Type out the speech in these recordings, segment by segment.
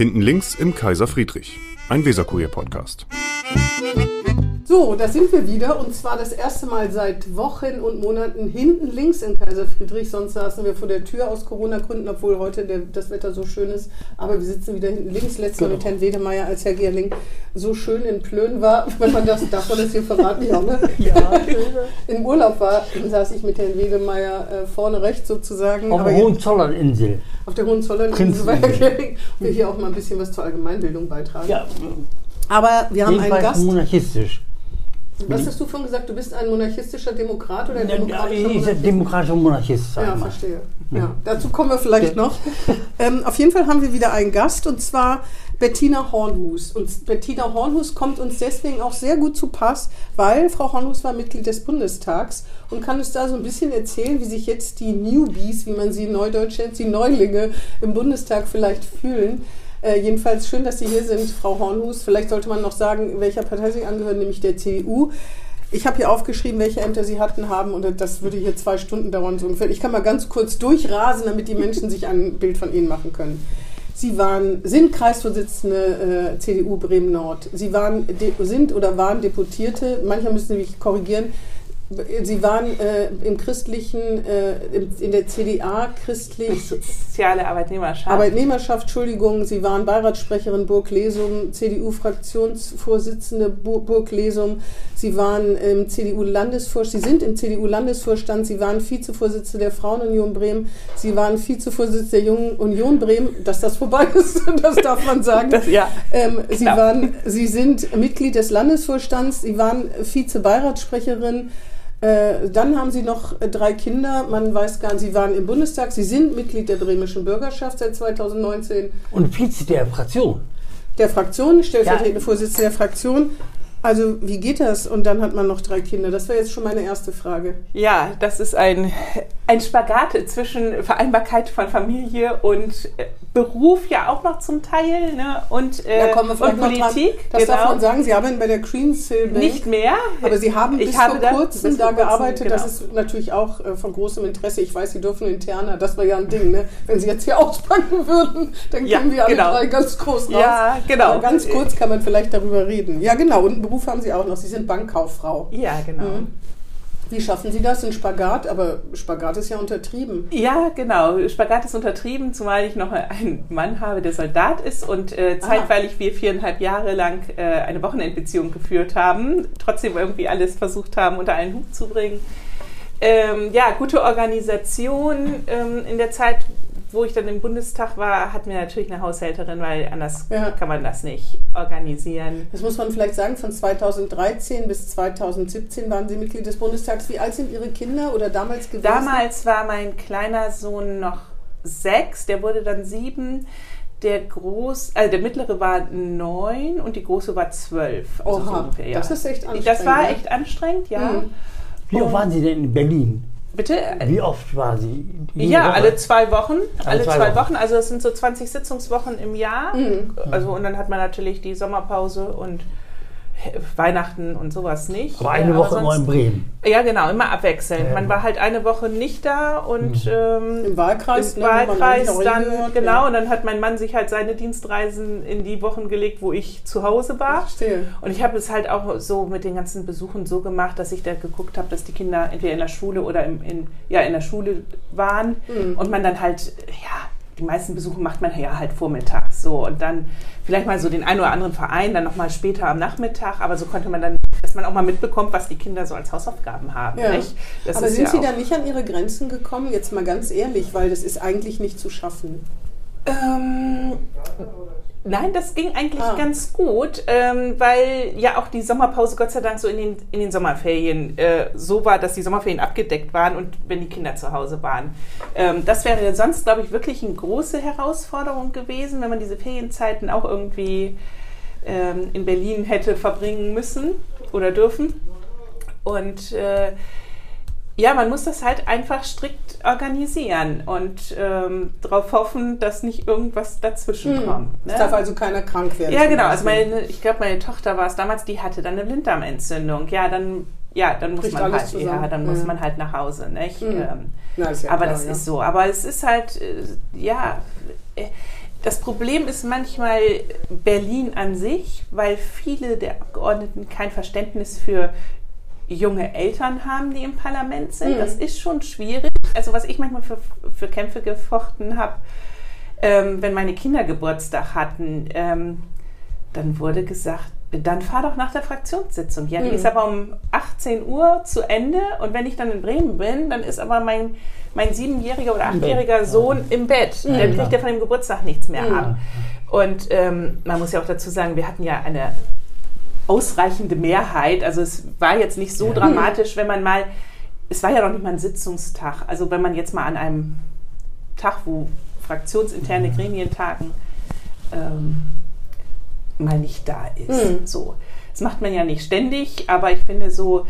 Hinten links im Kaiser Friedrich, ein Weserkurier-Podcast. So, da sind wir wieder und zwar das erste Mal seit Wochen und Monaten hinten links in Kaiser Friedrich. Sonst saßen wir vor der Tür aus Corona-Gründen, obwohl heute der, das Wetter so schön ist. Aber wir sitzen wieder hinten links. Letztes Mal Genau. mit Herrn Wedemeyer, als Herr Gerling so schön in Plön war. Wenn man das, darf man das hier verraten? Ja, ne? Ja, Im Urlaub war, saß ich mit Herrn Wedemeyer äh, vorne rechts sozusagen. auf der Hohenzollern-Insel. Auf der Herr Prinzeninsel. Wir hier auch mal ein bisschen was zur Allgemeinbildung beitragen. Ja, Aber wir haben einen Gast. monarchistisch. Was hast du vorhin gesagt? Du bist ein monarchistischer Demokrat oder ein demokratischer ich bin Monarchist? demokratischer Monarchist, Ja, verstehe. Ja, dazu kommen wir vielleicht noch. Ähm, auf jeden Fall haben wir wieder einen Gast und zwar Bettina Hornhus. Und Bettina Hornhus kommt uns deswegen auch sehr gut zu Pass, weil Frau Hornhus war Mitglied des Bundestags und kann uns da so ein bisschen erzählen, wie sich jetzt die Newbies, wie man sie in Neudeutsch nennt, die Neulinge im Bundestag vielleicht fühlen. Äh, jedenfalls schön, dass Sie hier sind, Frau Hornhus. Vielleicht sollte man noch sagen, welcher Partei Sie angehören, nämlich der CDU. Ich habe hier aufgeschrieben, welche Ämter Sie hatten haben und das würde hier zwei Stunden dauern so ungefähr. Ich kann mal ganz kurz durchrasen, damit die Menschen sich ein Bild von Ihnen machen können. Sie waren, sind Kreisvorsitzende äh, CDU Bremen Nord. Sie waren, sind oder waren Deputierte. Mancher müssen mich korrigieren. Sie waren äh, im christlichen, äh, in der CDA christlich Soziale Arbeitnehmerschaft. Arbeitnehmerschaft, Entschuldigung, Sie waren Beiratssprecherin Burg Lesum, CDU-Fraktionsvorsitzende Bu- Burg Lesum, Sie waren im CDU-Landesvorstand, Sie sind im CDU-Landesvorstand, Sie waren Vizevorsitzende der Frauenunion Bremen, Sie waren Vizevorsitzende der Jungen Union Bremen, dass das vorbei ist, das darf man sagen. das, ja. Ähm, Sie, Klar. waren, Sie sind Mitglied des Landesvorstands, Sie waren Vize-Beiratsssprecherin. Äh, dann haben Sie noch äh, drei Kinder. Man weiß gar nicht, Sie waren im Bundestag. Sie sind Mitglied der bremischen Bürgerschaft seit 2019. Und Vize der Fraktion. Der Fraktion, stellvertretende Vorsitzende der Fraktion. Also, wie geht das? Und dann hat man noch drei Kinder. Das wäre jetzt schon meine erste Frage. ja, das ist ein, ein Spagat zwischen Vereinbarkeit von Familie und äh, Beruf ja auch noch zum Teil ne? und, äh, Da kommen wir und noch dran. Politik. Das darf genau. man sagen. Sie arbeiten bei der Greensill Bank. Nicht mehr. Aber Sie haben Ich bis habe vor da- kurzem da kurzem, gearbeitet. genau. Das ist natürlich auch äh, von großem Interesse. Ich weiß, Sie dürfen interner. Das war ja ein Ding. Ne? Wenn Sie jetzt hier auspacken würden, dann Ja, kämen wir alle genau. drei ganz groß raus. Ja, genau. Aber ganz kurz kann man vielleicht darüber reden. Ja, genau. Und Beruf haben Sie auch noch. Sie sind Bankkauffrau. Ja, genau. Mhm. Wie schaffen Sie das? Ein Spagat? Aber Spagat ist ja untertrieben. Ja, genau. Spagat ist untertrieben, zumal ich noch einen Mann habe, der Soldat ist und äh, zeitweilig wir viereinhalb Jahre lang äh, eine Wochenendbeziehung geführt haben, trotzdem irgendwie alles versucht haben, unter einen Hut zu bringen. Ähm, ja, gute Organisation. Ähm, in der Zeit, wo ich dann im Bundestag war, hatten wir natürlich eine Haushälterin, weil anders Ja. kann man das nicht organisieren. Das muss man vielleicht sagen. Von 2013 bis 2017 waren Sie Mitglied des Bundestags. Wie alt sind Ihre Kinder oder damals gewesen? Damals war mein kleiner Sohn noch sechs, der wurde dann sieben. Der groß, also der mittlere war neun und die große war zwölf. Also so Oha, ungefähr, ja. das ist echt anstrengend. Das war ja. echt anstrengend, ja. Mhm. Wie oft waren Sie denn in Berlin? Bitte? Wie oft war Sie? Jede Ja, Woche? alle zwei Wochen. Alle, zwei zwei, Wochen. Wochen. Also das sind so 20 Sitzungswochen im Jahr. Mhm. Also und dann hat man natürlich die Sommerpause und Weihnachten und sowas nicht. Aber eine Ja, Woche immer in Bremen. Ja, genau, immer abwechselnd. Ja. Man war halt eine Woche nicht da und ähm, Im Wahlkreis, im ne, Wahlkreis auch dann, hingehört, genau, ja. und dann hat mein Mann sich halt seine Dienstreisen in die Wochen gelegt, wo ich zu Hause war. Verstehe. Und ich habe es halt auch so mit den ganzen Besuchen so gemacht, dass ich da geguckt habe, dass die Kinder entweder in der Schule oder im, in, ja, in der Schule waren Mhm. und man dann halt, ja, die meisten Besuche macht man ja halt vormittags so und dann vielleicht mal so den einen oder anderen Verein, dann nochmal später am Nachmittag, aber so konnte man dann, dass man auch mal mitbekommt, was die Kinder so als Hausaufgaben haben. Ja. Aber sind ja Sie da nicht an Ihre Grenzen gekommen? Jetzt mal ganz ehrlich, weil das ist eigentlich nicht zu schaffen. Ähm, nein, das ging eigentlich Ah. ganz gut, ähm, weil ja auch die Sommerpause Gott sei Dank so in den, in den Sommerferien äh, so war, dass die Sommerferien abgedeckt waren und wenn die Kinder zu Hause waren. Ähm, das wäre sonst, glaube ich, wirklich eine große Herausforderung gewesen, wenn man diese Ferienzeiten auch irgendwie ähm, in Berlin hätte verbringen müssen oder dürfen. Und äh, ja, man muss das halt einfach strikt organisieren und ähm, darauf hoffen, dass nicht irgendwas dazwischen Hm. kommt. Ne? Es darf also keiner krank werden. ja, genau. Also meine, ich glaube, meine Tochter war es damals, die hatte dann eine Blinddarmentzündung. Ja, dann, ja, dann muss man halt, zusammen. ja, dann muss Ja. man halt nach Hause, nicht? Mhm. Ähm, Na, ja aber klar, das ja. ist so. Aber es ist halt, äh, ja, äh, das Problem ist manchmal Berlin an sich, weil viele der Abgeordneten kein Verständnis für junge Eltern haben, die im Parlament sind. Mhm. Das ist schon schwierig. Also was ich manchmal für, für Kämpfe gefochten habe, ähm, wenn meine Kinder Geburtstag hatten, ähm, dann wurde gesagt, dann fahr doch nach der Fraktionssitzung. Ja, die Mhm. ist aber um 18 Uhr zu Ende und wenn ich dann in Bremen bin, dann ist aber mein, mein siebenjähriger oder achtjähriger. Sohn im Bett. Mhm. Dann kriegt er von dem Geburtstag nichts mehr ab. Und ähm, man muss ja auch dazu sagen, wir hatten ja eine ausreichende Mehrheit. Also es war jetzt nicht so dramatisch, wenn man mal, es war ja noch nicht mal ein Sitzungstag. Also wenn man jetzt mal an einem Tag, wo fraktionsinterne Gremien tagen, ähm, mal nicht da ist. Mhm. So. Das macht man ja nicht ständig, aber ich finde so,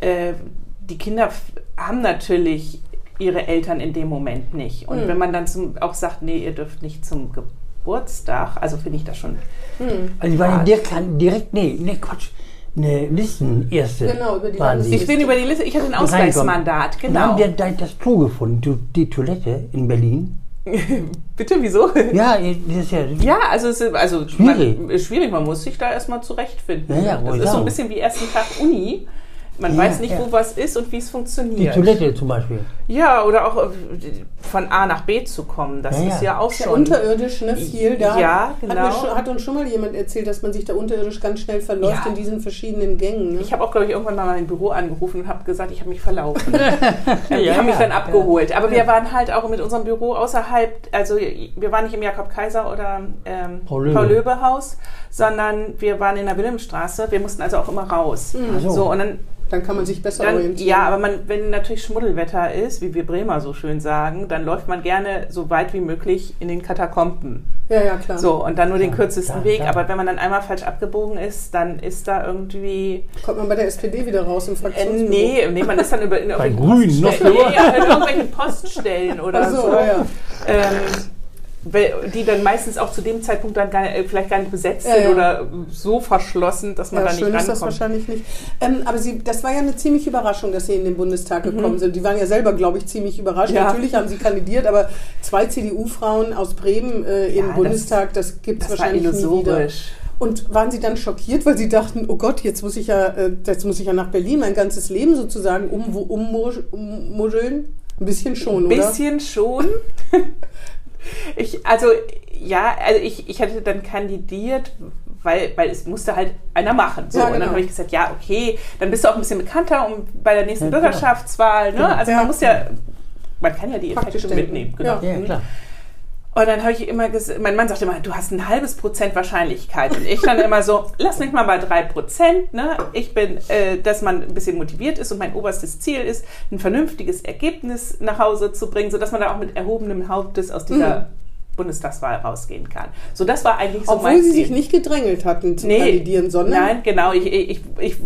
äh, die Kinder haben natürlich ihre Eltern in dem Moment nicht. Und Mhm. wenn man dann zum, auch sagt, nee, ihr dürft nicht zum Geburtstag, also finde ich das schon Hm. Also die waren direkt, direkt, nee, nee, Quatsch, eine Listenerste. Genau, über die waren sie. Ich bin über die Liste, ich hatte ein. Ausgleichsmandat, Dann genau. haben wir da das Klo gefunden, die, Toilette in Berlin. Bitte, wieso? Ja, das ist ja. Ja, also, es ist, also Schwierig. Man, schwierig, man muss sich da erstmal zurechtfinden. Ja, ja, das ist so ein bisschen wie ersten Tag Uni. Man Ja, weiß nicht, ja. wo was ist und wie es Die funktioniert. Toilette zum Beispiel. Ja, oder auch äh, von A nach B zu kommen, das Ja, ist ja. auch schon. unterirdisch, ne? Viel. Da Ja, hat, genau. mir schon, hat uns schon mal jemand erzählt, dass man sich da unterirdisch ganz schnell verläuft Ja. in diesen verschiedenen Gängen. Ne? Ich habe auch, glaube ich, irgendwann mal mein Büro angerufen und habe gesagt, ich habe mich verlaufen. die Ja, haben mich dann ja. abgeholt. Aber wir waren halt auch mit unserem Büro außerhalb, also wir waren nicht im Jakob Kaiser oder ähm, Paul Paul Löbe. Löbe Haus, sondern wir waren in der Wilhelmstraße. Wir mussten also auch immer raus. Ach so. So, und dann Dann kann man sich besser Dann, orientieren. ja, aber man, wenn natürlich Schmuddelwetter ist, wie wir Bremer so schön sagen, dann läuft man gerne so weit wie möglich in den Katakomben. ja, ja, klar. So, und dann nur den Ja, kürzesten ja, Weg. ja. Aber wenn man dann einmal falsch abgebogen ist, dann ist da irgendwie. Kommt man bei der SPD wieder raus im Äh, Fraktionsbüro? nee, nee, man ist dann über, in Bei irgendwelchen Grün noch Poststellen- nee, ja, in irgendwelchen Poststellen oder Ach so, so. ja, ja. Ähm, die dann meistens auch zu dem Zeitpunkt dann gar, äh, vielleicht gar nicht besetzt Ja, sind ja. oder so verschlossen, dass man Ja, da nicht schön ist das rankommt. wahrscheinlich nicht. Ähm, aber Sie, das war ja eine ziemliche Überraschung, dass Sie in den Bundestag gekommen sind. Die waren ja selber, glaube ich, ziemlich überrascht. Mhm. Natürlich haben Sie kandidiert, aber zwei CDU-Frauen aus Bremen äh, im das- Bundestag, das gibt es Das war wahrscheinlich nie wieder. Und waren Sie dann schockiert, weil Sie dachten, oh Gott, jetzt muss ich ja, äh, jetzt muss ich ja nach Berlin mein ganzes Leben sozusagen um, ummuscheln? Ein bisschen schon, Ein oder? bisschen schon. Ich, also, ja, also ich, ich hatte dann kandidiert, weil, weil es musste halt einer machen. So. Ja, Und dann genau. habe ich gesagt, ja, okay, dann bist du auch ein bisschen bekannter um, bei der nächsten Ja. Bürgerschaftswahl. Ne? Also Ja. man muss ja, man kann ja die Effekte mitnehmen. Genau. Ja. Ja, klar. Und dann habe ich immer gesagt, mein Mann sagte immer, du hast ein halbes Prozent Wahrscheinlichkeit. Und ich dann immer so, lass mich mal bei drei Prozent. Ne? Ich bin, äh, dass man ein bisschen motiviert ist und mein oberstes Ziel ist, ein vernünftiges Ergebnis nach Hause zu bringen, sodass man da auch mit erhobenem Hauptes aus dieser Bundestagswahl rausgehen kann. So, das war eigentlich so Obwohl mein Sie Ziel. sich nicht gedrängelt hatten zu Nee, kandidieren, sondern Nein, genau. Ich, ich, ich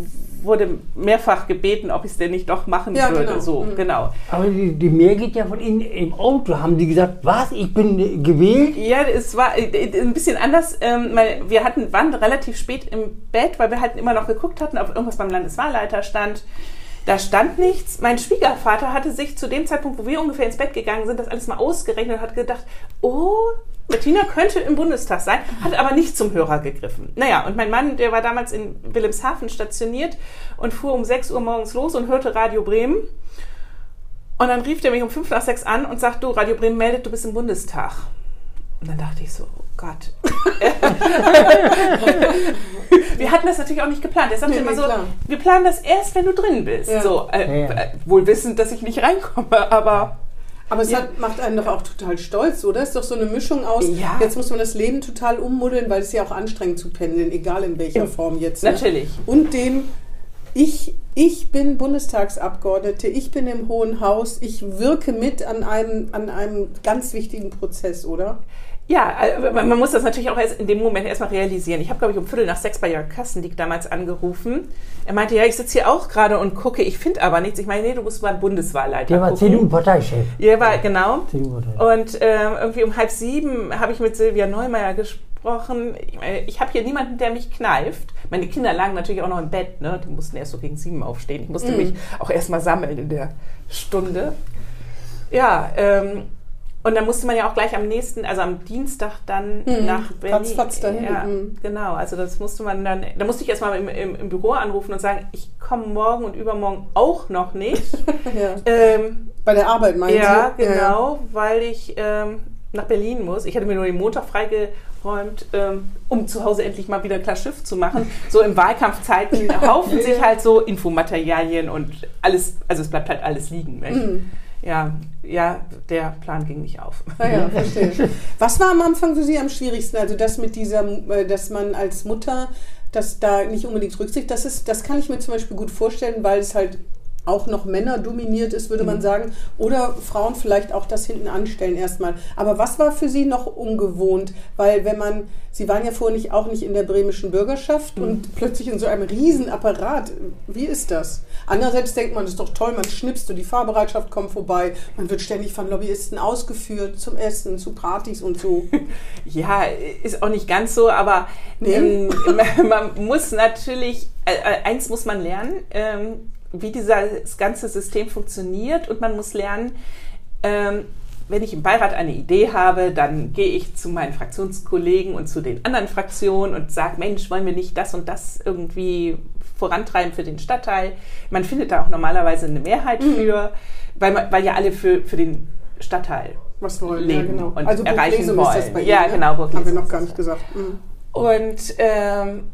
wurde mehrfach gebeten, ob ich es denn nicht doch machen Ja, würde. genau. So, Mhm. genau. Aber die, die Mehr geht ja von Ihnen im Auto. Haben die gesagt, was? Ich bin äh, gewählt? Ja, es war äh, ein bisschen anders. Ähm, weil wir hatten, waren relativ spät im Bett, weil wir halt immer noch geguckt hatten, ob irgendwas beim Landeswahlleiter stand. Da stand nichts. Mein Schwiegervater hatte sich zu dem Zeitpunkt, wo wir ungefähr ins Bett gegangen sind, das alles mal ausgerechnet und hat gedacht, oh, Bettina könnte im Bundestag sein, hat aber nicht zum Hörer gegriffen. Naja, und mein Mann, der war damals in Wilhelmshaven stationiert und fuhr um 6 Uhr morgens los und hörte Radio Bremen. Und dann rief der mich um 5 nach 6 an und sagt, du, Radio Bremen meldet, du bist im Bundestag. Und dann dachte ich so, oh Gott. wir hatten das natürlich auch nicht geplant. Er sagte Nee, immer so, klar. wir planen das erst, wenn du drin bist. Ja. So, äh, Ja, ja. äh, wohl wissend, dass ich nicht reinkomme, aber Aber es Ja. hat, macht einen doch auch total stolz, oder? Es ist doch so eine Mischung aus, Ja. jetzt muss man das Leben total ummuddeln, weil es ja auch anstrengend zu pendeln, egal in welcher Im- Form jetzt. ne? natürlich. Und dem, ich, ich bin Bundestagsabgeordnete, ich bin im Hohen Haus, ich wirke mit an einem, an einem ganz wichtigen Prozess, oder? Ja, äh, man muss das natürlich auch erst in dem Moment erstmal realisieren. Ich habe, glaube ich, um Viertel nach sechs bei Jörg Kastendiek damals angerufen. Er meinte, ja, ich sitze hier auch gerade und gucke, ich finde aber nichts. Ich meine, nee, du musst beim Bundeswahlleiter Der war. CDU-Parteichef. Ja, war, genau. Und ähm, irgendwie um halb sieben habe ich mit Silvia Neumeier gesprochen. Ich, meine, ich habe hier niemanden, der mich kneift. Meine Kinder lagen natürlich auch noch im Bett. Ne? Die mussten erst so gegen sieben aufstehen. Ich musste Mhm. mich auch erstmal sammeln in der Stunde. Ja, ähm, und dann musste man ja auch gleich am nächsten, also am Dienstag dann Mhm. nach Berlin. Ratzfatz dahin, Ja, mhm. genau. Also das musste man dann, da musste ich erstmal im, im, im Büro anrufen und sagen, ich komme morgen und übermorgen auch noch nicht. Ja. ähm, Bei der Arbeit meinen ja, Sie? genau, weil ich ähm, nach Berlin muss. Ich hatte mir nur den Montag freigeräumt, ähm, um zu Hause endlich mal wieder klar Schiff zu machen. So im Wahlkampfzeiten haufen sich halt so Infomaterialien und alles, also es bleibt halt alles liegen. Mhm. Ja, ja, der Plan ging nicht auf. Ah ja, verstehe. Was war am Anfang für Sie am schwierigsten? Also das mit dieser, äh, dass man als Mutter, dass da nicht unbedingt Rücksicht, das ist, das kann ich mir zum Beispiel gut vorstellen, weil es halt auch noch Männer dominiert ist, würde Mhm. man sagen. Oder Frauen vielleicht auch das hinten anstellen erstmal. Aber was war für Sie noch ungewohnt? Weil wenn man, Sie waren ja vorher nicht, auch nicht in der bremischen Bürgerschaft Mhm. und plötzlich in so einem riesen Apparat. Wie ist das? Andererseits denkt man, das ist doch toll, man schnipst und die Fahrbereitschaft kommt vorbei. Man wird ständig von Lobbyisten ausgeführt zum Essen, zu Partys und so. Ja, ist auch nicht ganz so, aber Nee. ähm, man muss natürlich, äh, äh, eins muss man lernen, ähm, wie dieses ganze System funktioniert und man muss lernen, ähm, wenn ich im Beirat eine Idee habe, dann gehe ich zu meinen Fraktionskollegen und zu den anderen Fraktionen und sage, Mensch, wollen wir nicht das und das irgendwie vorantreiben für den Stadtteil? Man findet da auch normalerweise eine Mehrheit Mhm. für, weil, weil ja alle für, für den Stadtteil Was wollen Leben ja, genau. und also erreichen Burglesum ist das wollen. bei Ja, Ihnen, genau, Haben wir Burglesum noch gar nicht gesagt. Mhm. Und ähm,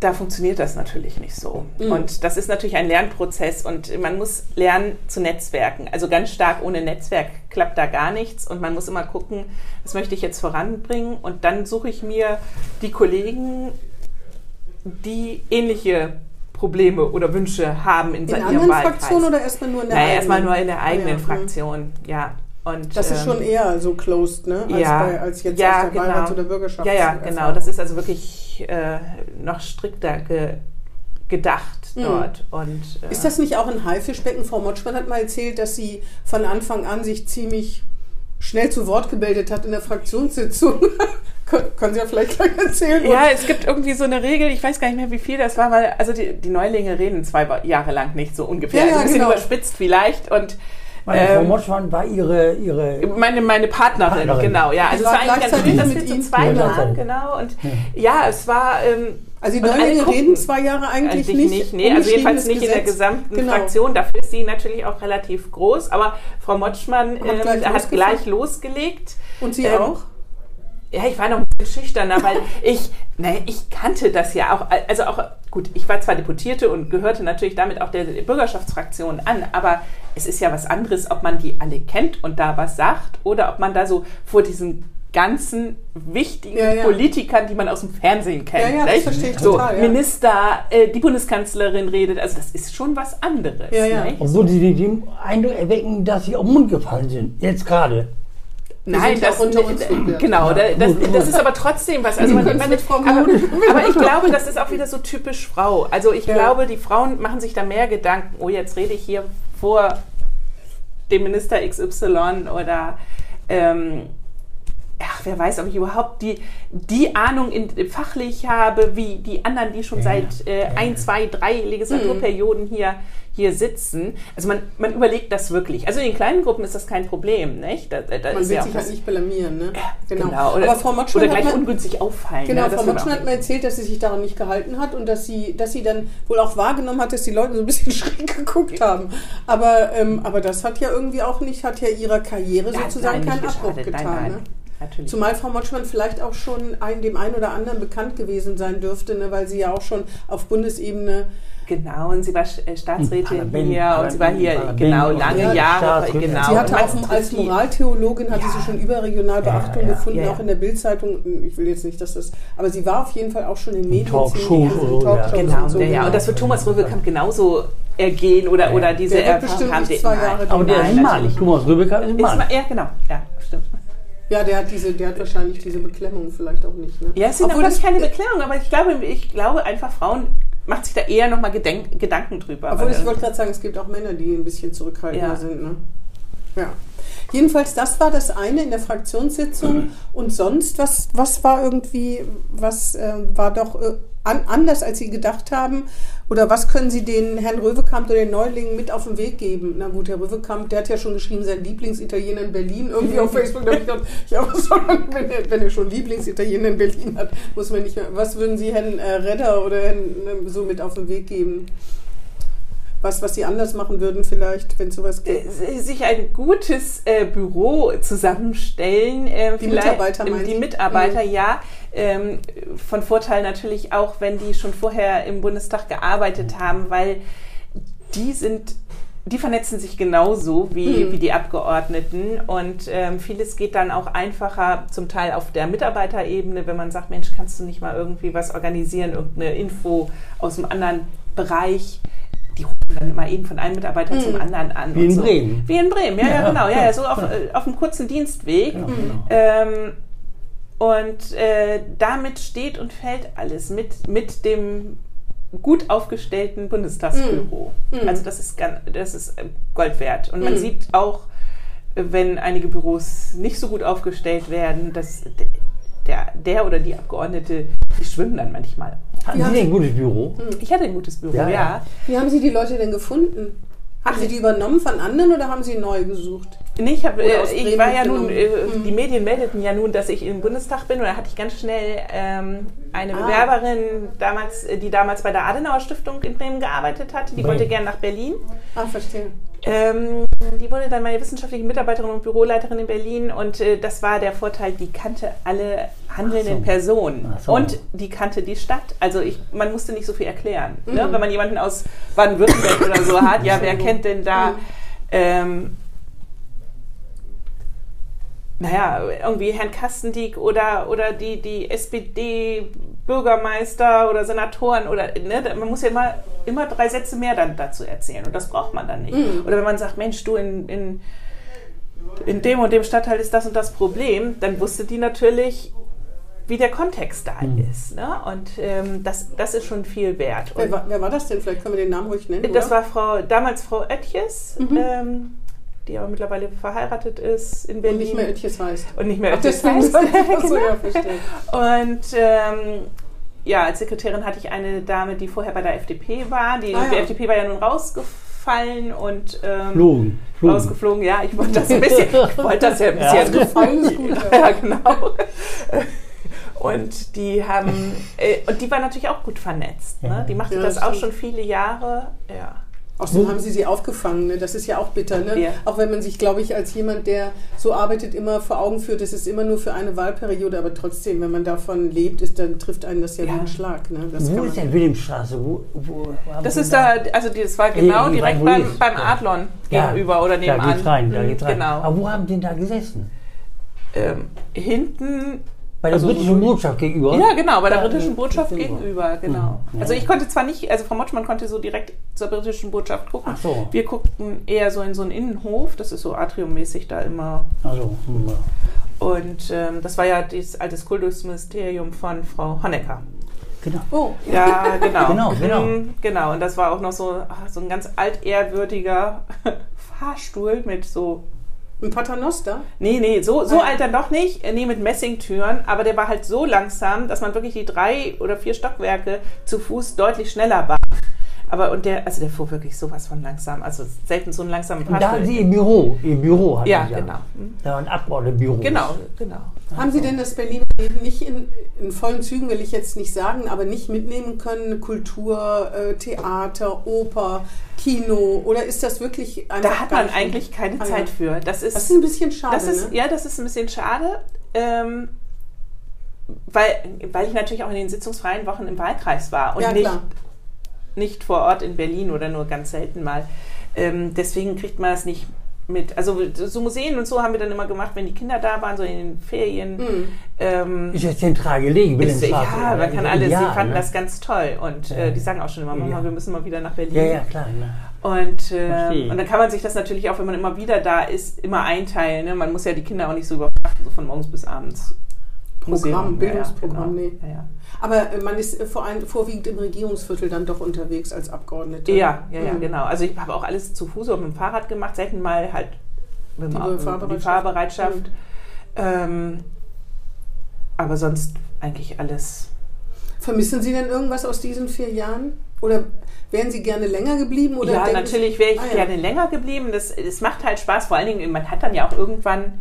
da funktioniert das natürlich nicht so. Mhm. Und das ist natürlich ein Lernprozess und man muss lernen zu netzwerken. Also ganz stark ohne Netzwerk klappt da gar nichts und man muss immer gucken, was möchte ich jetzt voranbringen und dann suche ich mir die Kollegen, die ähnliche Probleme oder Wünsche haben in, In ihrem anderen Wahlkreis. Fraktionen oder erstmal nur in der Naja, eigenen? erstmal nur in der eigenen ja, mhm. Fraktion, ja. Und, Das ist ähm, schon eher so closed, ne? Als, ja, bei, als jetzt ja, aus der genau. Beirats- oder Bürgerschaft. Ja, ja, genau. Das ist also wirklich äh, noch strikter ge gedacht Mhm. dort. Und, äh, Ist das nicht auch ein Haifischbecken? Frau Motschmann hat mal erzählt, dass sie von Anfang an sich ziemlich schnell zu Wort gebildet hat in der Fraktionssitzung. Kön- Können Sie ja vielleicht gleich erzählen. ja, es gibt irgendwie so eine Regel, ich weiß gar nicht mehr, wie viel das war, weil also die, die Neulinge reden zwei Jahre lang nicht so ungefähr. Ja, ja, also ein bisschen genau. überspitzt vielleicht. Und Meine Frau ähm, Motschmann war ihre, ihre meine, meine Partnerin, Partnerin. genau, ja. Also es war eigentlich ganz schön, dass mit wir zu ihm? zweit waren, genau. Und ja, es war ähm, Also die Neulinge gucken. reden zwei Jahre eigentlich, Eigentlich nicht. Nee, also jedenfalls nicht in der Gesetz. gesamten Genau. Fraktion. Dafür ist sie natürlich auch relativ groß. Aber Frau Motschmann Hat ähm, gleich hat gleich losgelegt. Und Sie Ähm, auch? Ja, ich war noch ein schüchterner, weil ich, ne, ich kannte das ja auch. Also auch, gut, ich war zwar Deputierte und gehörte natürlich damit auch der Bürgerschaftsfraktion an, aber es ist ja was anderes, ob man die alle kennt und da was sagt oder ob man da so vor diesen ganzen wichtigen Ja, ja. Politikern, die man aus dem Fernsehen kennt. Ja, ja, das verstehe ich so, total, ja. Minister, äh, die Bundeskanzlerin redet, also das ist schon was anderes. Ja, ja. Obwohl sie den Eindruck erwecken, dass sie auf den Mund gefallen sind. Jetzt gerade. Nein, das, unter uns, genau, da- das, ist aber trotzdem was. Also man, können man, mit Frau aber, aber ich glaube, das ist auch wieder so typisch Frau. Also ich Ja. glaube, die Frauen machen sich da mehr Gedanken. Oh, jetzt rede ich hier vor dem Minister XY oder ähm, ach, wer weiß, ob ich überhaupt die, die Ahnung in, fachlich habe, wie die anderen, die schon Ja, seit äh, ja, ein, zwei, drei Legislaturperioden hier, hier sitzen. Also man, man überlegt das wirklich. Also in den kleinen Gruppen ist das kein Problem, nicht? Da, da Man will ja sich halt nicht blamieren, ne? Genau. Oder, Aber Frau Motschmann oder hat gleich mal- ungünstig auffallen. Genau, ja, das Frau auch hat mir erzählt, dass sie sich daran nicht gehalten hat und dass sie, dass sie dann wohl auch wahrgenommen hat, dass die Leute so ein bisschen schräg geguckt haben. Aber, ähm, aber das hat ja irgendwie auch nicht, hat ja ihrer Karriere Nein, sozusagen nein, keinen Abbruch getan. Nein, nein, Ne? Natürlich. Zumal Frau Motschmann vielleicht auch schon ein, dem einen oder anderen bekannt gewesen sein dürfte, ne, weil sie ja auch schon auf Bundesebene Genau, und sie war äh, Staatsrätin Parlament, hier und sie war hier, Parlament, genau, lange ja, Jahre. Genau. Sie hatte auch als Moraltheologin hatte Ja. sie schon überregional Beachtung Ja, ja, gefunden, ja, ja. auch in der Bildzeitung. Ich will jetzt nicht, dass das, aber sie war auf jeden Fall auch schon in Medien. Talkshows ja. Talkshows Genau, und so, ja, ja. Und das wird Thomas Röwekamp genauso ergehen oder, Ja. oder diese Erfahrung haben. zwei. Jahre Aber der ist Nein, ein Mann. natürlich Thomas Rübecker ist ein Mann. ja, genau. Ja, stimmt. Ja, der hat diese, der hat wahrscheinlich diese Beklemmung vielleicht auch nicht. Ne? Ja, es sind das- keine Beklärung, aber ich glaube, ich glaube einfach, Frauen macht sich da eher nochmal Gedanken drüber. Obwohl ich wollte gerade sagen, es gibt auch Männer, die ein bisschen zurückhaltender Ja. sind. Ne? Ja. Jedenfalls, das war das eine in der Fraktionssitzung. Und sonst, was, was war irgendwie, was äh, war doch äh, an, anders, als Sie gedacht haben? Oder was können Sie den Herrn Röwekamp oder den Neulingen mit auf den Weg geben? Na gut, Herr Röwekamp, der hat ja schon geschrieben, sein Lieblingsitaliener in Berlin. Irgendwie auf Facebook, da habe ich gedacht, ja, was soll man, wenn er, wenn er schon Lieblingsitaliener in Berlin hat, muss man nicht mehr. Was würden Sie Herrn äh, Redder oder Herrn äh, so mit auf den Weg geben? Was, was Sie anders machen würden vielleicht, wenn sowas gibt? Äh, sich ein gutes äh, Büro zusammenstellen. Äh, Die Mitarbeiter, äh, Die? Mitarbeiter, ja. Ähm, von Vorteil natürlich auch, wenn die schon vorher im Bundestag gearbeitet haben, weil die sind, die vernetzen sich genauso wie, Mhm. wie die Abgeordneten und ähm, vieles geht dann auch einfacher, zum Teil auf der Mitarbeiterebene, wenn man sagt, Mensch, kannst du nicht mal irgendwie was organisieren, irgendeine Info aus einem anderen Bereich. Die rufen dann immer eben von einem Mitarbeiter Mhm. zum anderen an. Wie und in so. Bremen. Wie in Bremen, ja, ja, Ja, genau. Ja, ja, so ja. auf, äh, auf einem kurzen Dienstweg. Genau, genau. Ähm, und äh, damit steht und fällt alles mit, mit dem gut aufgestellten Bundestagsbüro. Mhm. Also das ist, ganz, das ist äh, Gold wert. Und man Mhm. sieht auch, wenn einige Büros nicht so gut aufgestellt werden, dass der, der oder die Abgeordnete, die schwimmen dann manchmal. Hatten. Sie denn ein gutes Büro? Ich hatte ein gutes Büro, ja. Ja, ja. Wie haben Sie die Leute denn gefunden? Haben Sie die übernommen von anderen oder haben Sie neu gesucht? Nee, ich, hab, äh, ich war ja nun, äh, Mhm. die Medien meldeten ja nun, dass ich im Bundestag bin und da hatte ich ganz schnell ähm, eine Ah. Bewerberin, damals, äh, die damals bei der Adenauer Stiftung in Bremen gearbeitet hatte, die Bremen. wollte gern nach Berlin. Ah, verstehe. Ähm, die wurde dann meine wissenschaftliche Mitarbeiterin und Büroleiterin in Berlin und äh, das war der Vorteil, die kannte alle handelnden so. Personen so. und die kannte die Stadt. Also ich, man musste nicht so viel erklären. Ne? Mhm. Wenn man jemanden aus Baden-Württemberg oder so hat, ja, wer kennt denn da? Mhm. Ähm, naja, irgendwie Herrn Kastendieck oder, oder die, die SPD-Bürgermeister oder Senatoren oder, ne, man muss ja immer, immer drei Sätze mehr dann dazu erzählen und das braucht man dann nicht. Mhm. Oder wenn man sagt, Mensch, du in, in, in dem und dem Stadtteil ist das und das Problem, dann wusste die natürlich, wie der Kontext da ist. Ne? Und ähm, das, das ist schon viel wert. Wer war, wer war das denn? Vielleicht können wir den Namen ruhig nennen. das oder? war Frau, damals Frau Oetjes, ähm, die aber mittlerweile verheiratet ist in Berlin. Und nicht mehr Ötjes heißt. Und nicht mehr Ach, Oetjes deswegen heißt. Genau. ja. Und ähm, ja, als Sekretärin hatte ich eine Dame, die vorher bei der FDP war. Die, Ah, ja. die FDP war ja nun rausgefallen und ähm, Flogen. Flogen. rausgeflogen. Ja, ich wollte das ein bisschen, ich wollte das ja ein Ja. bisschen Gefallen ist gut. Ja. ja, genau. Und die haben, äh, und die war natürlich auch gut vernetzt. Ne? Ja. Die machte Ja, das auch stimmt. schon viele Jahre. Ja. Außerdem haben sie sie aufgefangen, ne? das ist ja auch bitter. Ne? Ja. Auch wenn man sich, glaube ich, als jemand, der so arbeitet, immer vor Augen führt, es ist immer nur für eine Wahlperiode, aber trotzdem, wenn man davon lebt, ist, dann trifft einen das ja, Ja. wie ein Schlag. Ne? Das Wo ist denn Wilhelmstraße? Wo, wo, Das ist da, also die- das war genau Eben, direkt beim, beim Ja. Adlon Ja, gegenüber oder nebenan. Da geht's rein, da Mhm, geht's rein. Genau. Aber wo haben die denn da gesessen? Ähm, hinten Bei der Also- britischen Botschaft gegenüber? Ja, genau, bei der Ja, britischen Botschaft gegenüber. gegenüber, genau. Mhm, ja. Also ich konnte zwar nicht, also Frau Motschmann konnte so direkt zur britischen Botschaft gucken. Ach so. Wir guckten eher so in so einen Innenhof, das ist so atriummäßig da immer. Also, hm, ja. Und ähm, das war ja das alte Kultusministerium von Frau Honecker. genau. Oh, Ja, genau. Genau, genau. Mhm, Genau, und das war auch noch so, ach, so ein ganz altehrwürdiger Fahrstuhl mit so ein Paternoster? Nee, nee, so, so Ah. alt dann doch nicht. Äh, Nee, mit Messingtüren. Aber der war halt so langsam, dass man wirklich die drei oder vier Stockwerke zu Fuß deutlich schneller war. Aber und der, also der fuhr wirklich sowas von langsam. Also selten so einen langsamen Und da hatten. Sie ihr Büro, ihr Büro hatten Ja, Sie genau. Mhm. Da war ein Abgeordnetenbüro. Genau, genau. Haben Sie denn das Berliner Leben nicht in, in vollen Zügen, will ich jetzt nicht sagen, aber nicht mitnehmen können? Kultur, äh, Theater, Oper, Kino? Oder ist das wirklich einfach Da hat man eigentlich keine. Zeit für. Das ist, Das ist ein bisschen schade. das ist, ne? Ja, das ist ein bisschen schade. Ähm, weil, weil ich natürlich auch in den sitzungsfreien Wochen im Wahlkreis war und Ja, nicht, nicht vor Ort in Berlin oder nur ganz selten mal. Ähm, deswegen kriegt man das nicht mit. Also so Museen und so haben wir dann immer gemacht, wenn die Kinder da waren, so in den Ferien. Hm. Ähm, Ist ja zentral gelegen, ist, Wilhelmstraße. ja, man kann alles, Ideal, sie fanden ne? das ganz toll und Ja. äh, die sagen auch schon immer, Mama, Ja. wir müssen mal wieder nach Berlin. Ja, ja, klar. Ne? Und, äh, und dann kann man sich das natürlich auch, wenn man immer wieder da ist, immer einteilen. Ne? Man muss ja die Kinder auch nicht so überfrachten, so von morgens bis abends. Programm, Bildungsprogramm, ja, nee. ja, ja. Aber äh, man ist äh, vor allem vorwiegend im Regierungsviertel dann doch unterwegs als Abgeordnete. Ja, ja, ja, Mhm. genau. Also ich habe auch alles zu Fuß oder mit dem Fahrrad gemacht, selten mal halt mit Die Auto, Fahrbereitschaft. die Fahrbereitschaft. Ähm, aber sonst eigentlich alles. Vermissen Sie denn irgendwas aus diesen vier Jahren? Oder wären Sie gerne länger geblieben? Oder ja, natürlich wäre ich Ah, ja. gerne länger geblieben. Das, das macht halt Spaß. Vor allen Dingen, man hat dann ja auch irgendwann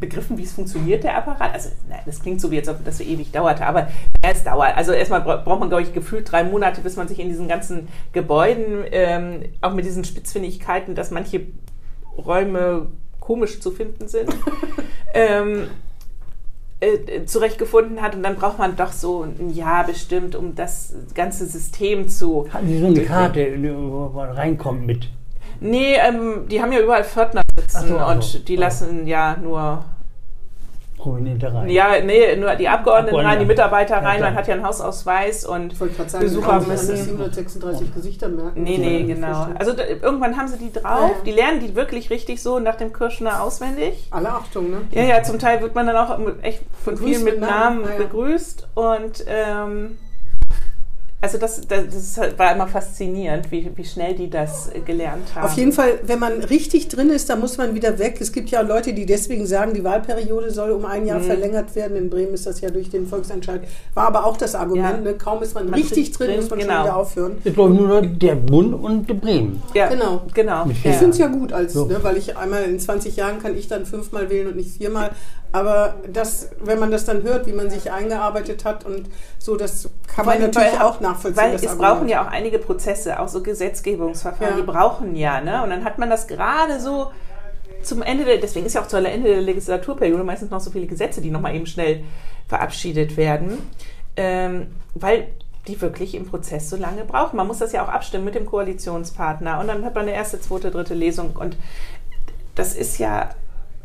begriffen, wie es funktioniert, der Apparat. Also, nein, das klingt so, wie jetzt, ob das so ewig dauerte, aber es dauert. Also, erstmal bra- braucht man, glaube ich, gefühlt drei Monate, bis man sich in diesen ganzen Gebäuden, ähm, auch mit diesen Spitzfindigkeiten, dass manche Räume komisch zu finden sind, ähm, äh, zurechtgefunden hat. Und dann braucht man doch so ein Jahr bestimmt, um das ganze System zu Hatten Sie so eine Karte, wo man reinkommt mit? Nee, ähm, die haben ja überall Pförtner sitzen so, ach so. und die lassen ja nur, Prominente rein. ja, nee, nur die Abgeordneten Abgeordnete. rein, die Mitarbeiter Ja, rein, klar. man hat ja einen Hausausweis und sagen, Besucher müssen- die 736 Gesichter merken. nee, nee, genau. Also da, irgendwann haben sie die drauf, Ja, ja. die lernen die wirklich richtig so nach dem Kirschner auswendig. Alle Achtung, ne? Ja, ja, zum Teil wird man dann auch echt von Begrüßt vielen mit Namen, Namen ja, ja. begrüßt und ähm, also das, das, das war immer faszinierend, wie, wie schnell die das gelernt haben. Auf jeden Fall, wenn man richtig drin ist, dann muss man wieder weg. Es gibt ja Leute, die deswegen sagen, die Wahlperiode soll um ein Jahr Mhm. verlängert werden. In Bremen ist das ja durch den Volksentscheid. War aber auch das Argument, Ja. ne? kaum ist man, Man richtig drin, drin, muss man genau. schon wieder aufhören. Ist glaube ich nur noch der Bund und der Bremen. ja, Genau. genau. Ich Ja. finde es ja gut, als, So. ne, weil ich einmal in 20 Jahren kann ich dann fünfmal wählen und nicht viermal. Aber das, wenn man das dann hört, wie man sich eingearbeitet hat und so, das kann man natürlich weil- auch nachvollziehen. Weil es Argument. brauchen ja auch einige Prozesse, auch so Gesetzgebungsverfahren, Ja. die brauchen ja, ne? Und dann hat man das gerade so zum Ende der, deswegen ist ja auch zu Ende der Legislaturperiode meistens noch so viele Gesetze, die nochmal eben schnell verabschiedet werden, ähm, weil die wirklich im Prozess so lange brauchen. Man muss das ja auch abstimmen mit dem Koalitionspartner und dann hat man eine erste, zweite, dritte Lesung und das ist ja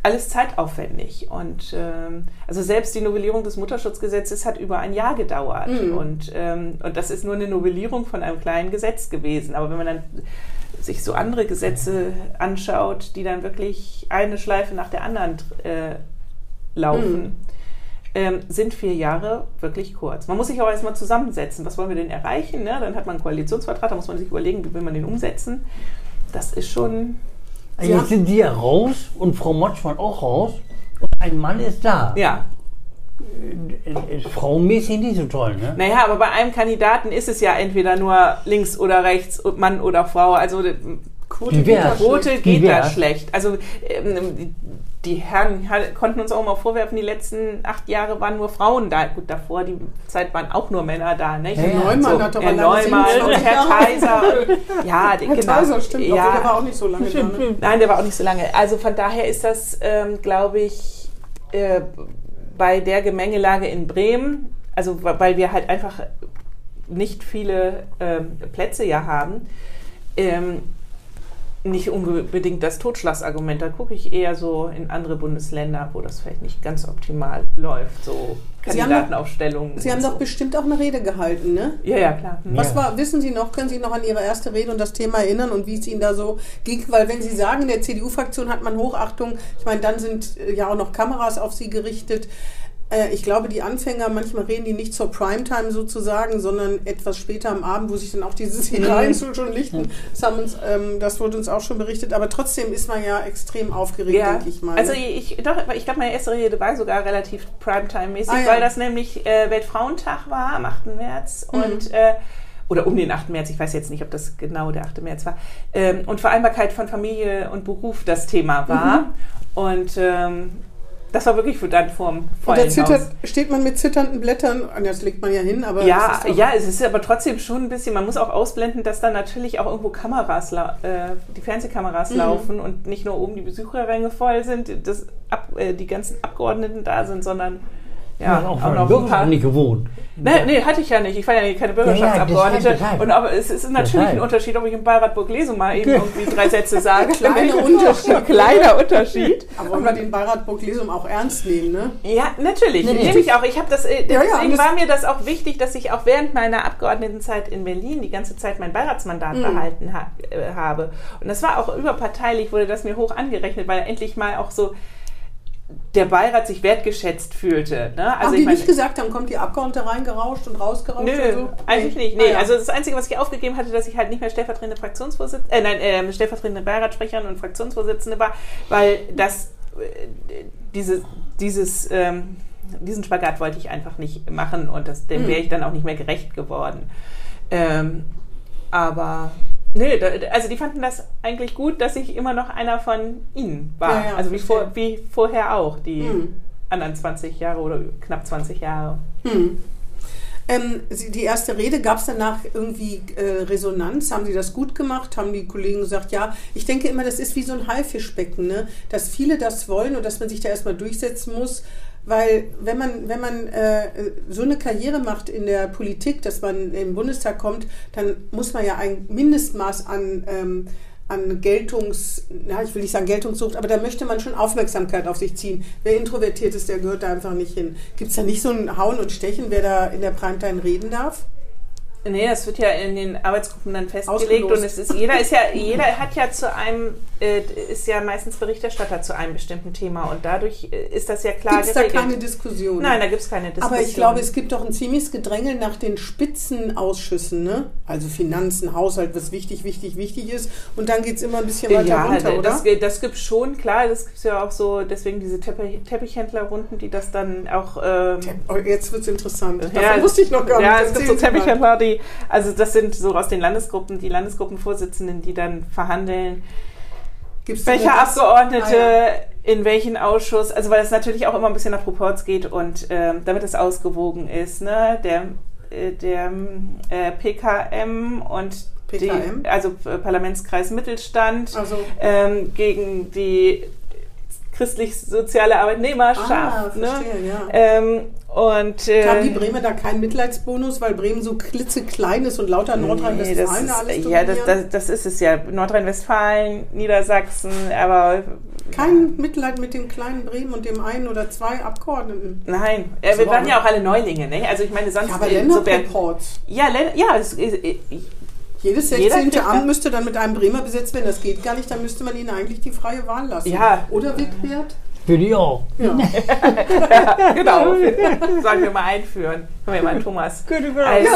alles zeitaufwendig. Und ähm, also selbst die Novellierung des Mutterschutzgesetzes hat über ein Jahr gedauert. Mhm. Und, ähm, und das ist nur eine Novellierung von einem kleinen Gesetz gewesen. Aber wenn man dann sich so andere Gesetze anschaut, die dann wirklich eine Schleife nach der anderen äh, laufen, Mhm. ähm, sind vier Jahre wirklich kurz. Man muss sich auch erstmal zusammensetzen. Was wollen wir denn erreichen? Ne? Dann hat man einen Koalitionsvertrag, da muss man sich überlegen, wie will man den umsetzen. Das ist schon. Sie Jetzt sind Sie ja raus und Frau Motschmann auch raus und ein Mann ist da. Ja, Ist frauenmäßig nicht so toll, ne? Naja, aber bei einem Kandidaten ist es ja entweder nur links oder rechts, Mann oder Frau. Also die Quote Quote schlecht. geht da schlecht. Also ähm, die- Herren konnten uns auch mal vorwerfen, die letzten acht Jahre waren nur Frauen da. Gut, davor die Zeit waren auch nur Männer da. Nicht? Ja, ja. Neumann So, hat doch Herr Neumann, 27 Herr. Kaiser. Und, ja, Herr genau. Kaiser, stimmt, ja, der war auch nicht so lange da. Ne? Nein, der war auch nicht so lange. Also von daher ist das, ähm, glaube ich, äh, bei der Gemengelage in Bremen, also weil wir halt einfach nicht viele ähm, Plätze ja haben, ähm, nicht unbedingt das Totschlagsargument. Da gucke ich eher so in andere Bundesländer, wo das vielleicht nicht ganz optimal läuft, so Sie haben doch- Kandidatenaufstellungen. Sie haben und doch so. bestimmt auch eine Rede gehalten, ne? Ja, ja, klar. Hm. Was Ja. war, wissen Sie noch, können Sie noch an Ihre erste Rede und das Thema erinnern und wie es Ihnen da so ging? Weil wenn Sie sagen, in der CDU-Fraktion hat man Hochachtung, ich meine, dann sind äh, ja auch noch Kameras auf Sie gerichtet. Äh, Ich glaube, die Anfänger, manchmal reden die nicht zur Primetime sozusagen, sondern etwas später am Abend, wo sich dann auch diese Serien so schon lichten. Das, haben uns, ähm, das wurde uns auch schon berichtet. Aber trotzdem ist man ja extrem aufgeregt, Ja, denke ich mal. also ne? ich, doch, ich glaube, meine erste Rede war sogar relativ Primetime-mäßig, Ah, ja. weil das nämlich äh, Weltfrauentag war am 8. März Mhm. und äh, oder um den 8. März, ich weiß jetzt nicht, ob das genau der 8. März war, ähm, und Vereinbarkeit von Familie und Beruf das Thema war. Mhm. Und ähm, das war wirklich für dann vorm Und da zittert, Haus. steht man mit zitternden Blättern, das legt man ja hin, aber Ja, ja, es ist aber trotzdem schon ein bisschen, man muss auch ausblenden, dass da natürlich auch irgendwo Kameras, äh, die Fernsehkameras Mhm. laufen und nicht nur oben die Besucherränge voll sind, dass ab, äh, die ganzen Abgeordneten da sind, sondern ja, auch, auch auch noch ein paar. nicht gewohnt. Nee, nee, hatte ich ja nicht. Ich war ja keine Bürgerschaftsabgeordnete. deshalb, deshalb. Und aber es ist natürlich Deshalb. ein Unterschied, ob ich im Beirat Burg Lesung mal eben irgendwie drei Sätze sage. Kleiner Unterschied. Kleiner Unterschied. Aber wollen wir den Beirat Burg Lesum auch ernst nehmen, ne? Ja, natürlich. Nee, nee. Nehme ich auch. Ich habe das, äh, Ja, ja, deswegen das- war mir das auch wichtig, dass ich auch während meiner Abgeordnetenzeit in Berlin die ganze Zeit mein Beiratsmandat Mhm. behalten ha äh, habe. Und das war auch überparteilich, wurde das mir hoch angerechnet, weil endlich mal auch so der Beirat sich wertgeschätzt fühlte. Ne? haben Also die ich meine, nicht gesagt, dann kommt die Abgeordnete reingerauscht und rausgerauscht Nö, und so? eigentlich nicht. Ah, Nee, ja. also das Einzige, was ich aufgegeben hatte, dass ich halt nicht mehr stellvertretende Fraktionsvorsitzende, äh, nein, äh, stellvertretende Beiratssprecherin und Fraktionsvorsitzende war, weil das, äh, diese, dieses, ähm, diesen Spagat wollte ich einfach nicht machen und das, dem Mhm. wäre ich dann auch nicht mehr gerecht geworden. Ähm, aber nee, also die fanden das eigentlich gut, dass ich immer noch einer von ihnen war. Ja, ja, also wie, vor, wie vorher auch, die Mhm. anderen 20 Jahre oder knapp 20 Jahre. Hm. Ähm, Sie- die erste Rede, gab es danach irgendwie äh, Resonanz? Haben Sie das gut gemacht? Haben die Kollegen gesagt, ja, ich denke immer, das ist wie so ein Haifischbecken, ne? dass viele das wollen und dass man sich da erstmal durchsetzen muss. Weil wenn man, wenn man äh, so eine Karriere macht in der Politik, dass man im Bundestag kommt, dann muss man ja ein Mindestmaß an, ähm, an Geltungs, ja, ich will nicht sagen Geltungssucht, aber da möchte man schon Aufmerksamkeit auf sich ziehen. Wer introvertiert ist, der gehört da einfach nicht hin. Gibt es da nicht so ein Hauen und Stechen, wer da in der Primetime reden darf? Nee, das wird ja in den Arbeitsgruppen dann festgelegt Ausgelost. und es ist jeder ist ja jeder hat ja zu einem äh, ist ja meistens Berichterstatter zu einem bestimmten Thema und dadurch äh, ist das ja klar Gibt es da keine Diskussion? Nein, da gibt es keine Diskussion. Aber ich glaube, es gibt doch ein ziemliches Gedränge nach den Spitzenausschüssen, ne? Also Finanzen, Haushalt, was wichtig, wichtig, wichtig ist. Und dann geht es immer ein bisschen weiter ja, runter, oder? das, das gibt schon, klar, das gibt es ja auch so, deswegen diese Teppich, Teppichhändlerrunden, die das dann auch ähm, Oh, jetzt wird es interessant. Ja, Davon wusste ich noch gar ja, nicht. es gibt so. Teppichhändler, die, also das sind so aus den Landesgruppen, die Landesgruppenvorsitzenden, die dann verhandeln, Gibt's das? Abgeordnete Ah, ja. in welchen Ausschuss, also weil es natürlich auch immer ein bisschen nach Proports geht und ähm, damit es ausgewogen ist, ne, der, äh, der äh, PKM und PKM? Die, also äh, Parlamentskreis Mittelstand Also, ähm, gegen die christlich-soziale Arbeitnehmerschaft. ah, ne? verstehe, ja. ähm, und äh, Haben die Bremer da keinen Mitleidsbonus, weil Bremen so klitzeklein ist und lauter Nee, Nordrhein-Westfalen das alles ist, ja, das, das, das ist es ja. Nordrhein-Westfalen, Niedersachsen, aber Kein Mitleid mit dem kleinen Bremen und dem einen oder zwei Abgeordneten. nein. Äh, wir waren ne? ja auch alle Neulinge, ne? Also ich meine, sonst Ja, aber äh, so. Ja, Län- ja, es, äh, Jedes Jeder 16. kriegt Amt müsste dann mit einem Bremer besetzt werden. Das geht gar nicht. Dann müsste man ihnen eigentlich die freie Wahl lassen. Ja. Oder Wickbert? Für die auch. Ja. genau, sagen wir mal einführen. Können wir mal Thomas Könnte ich als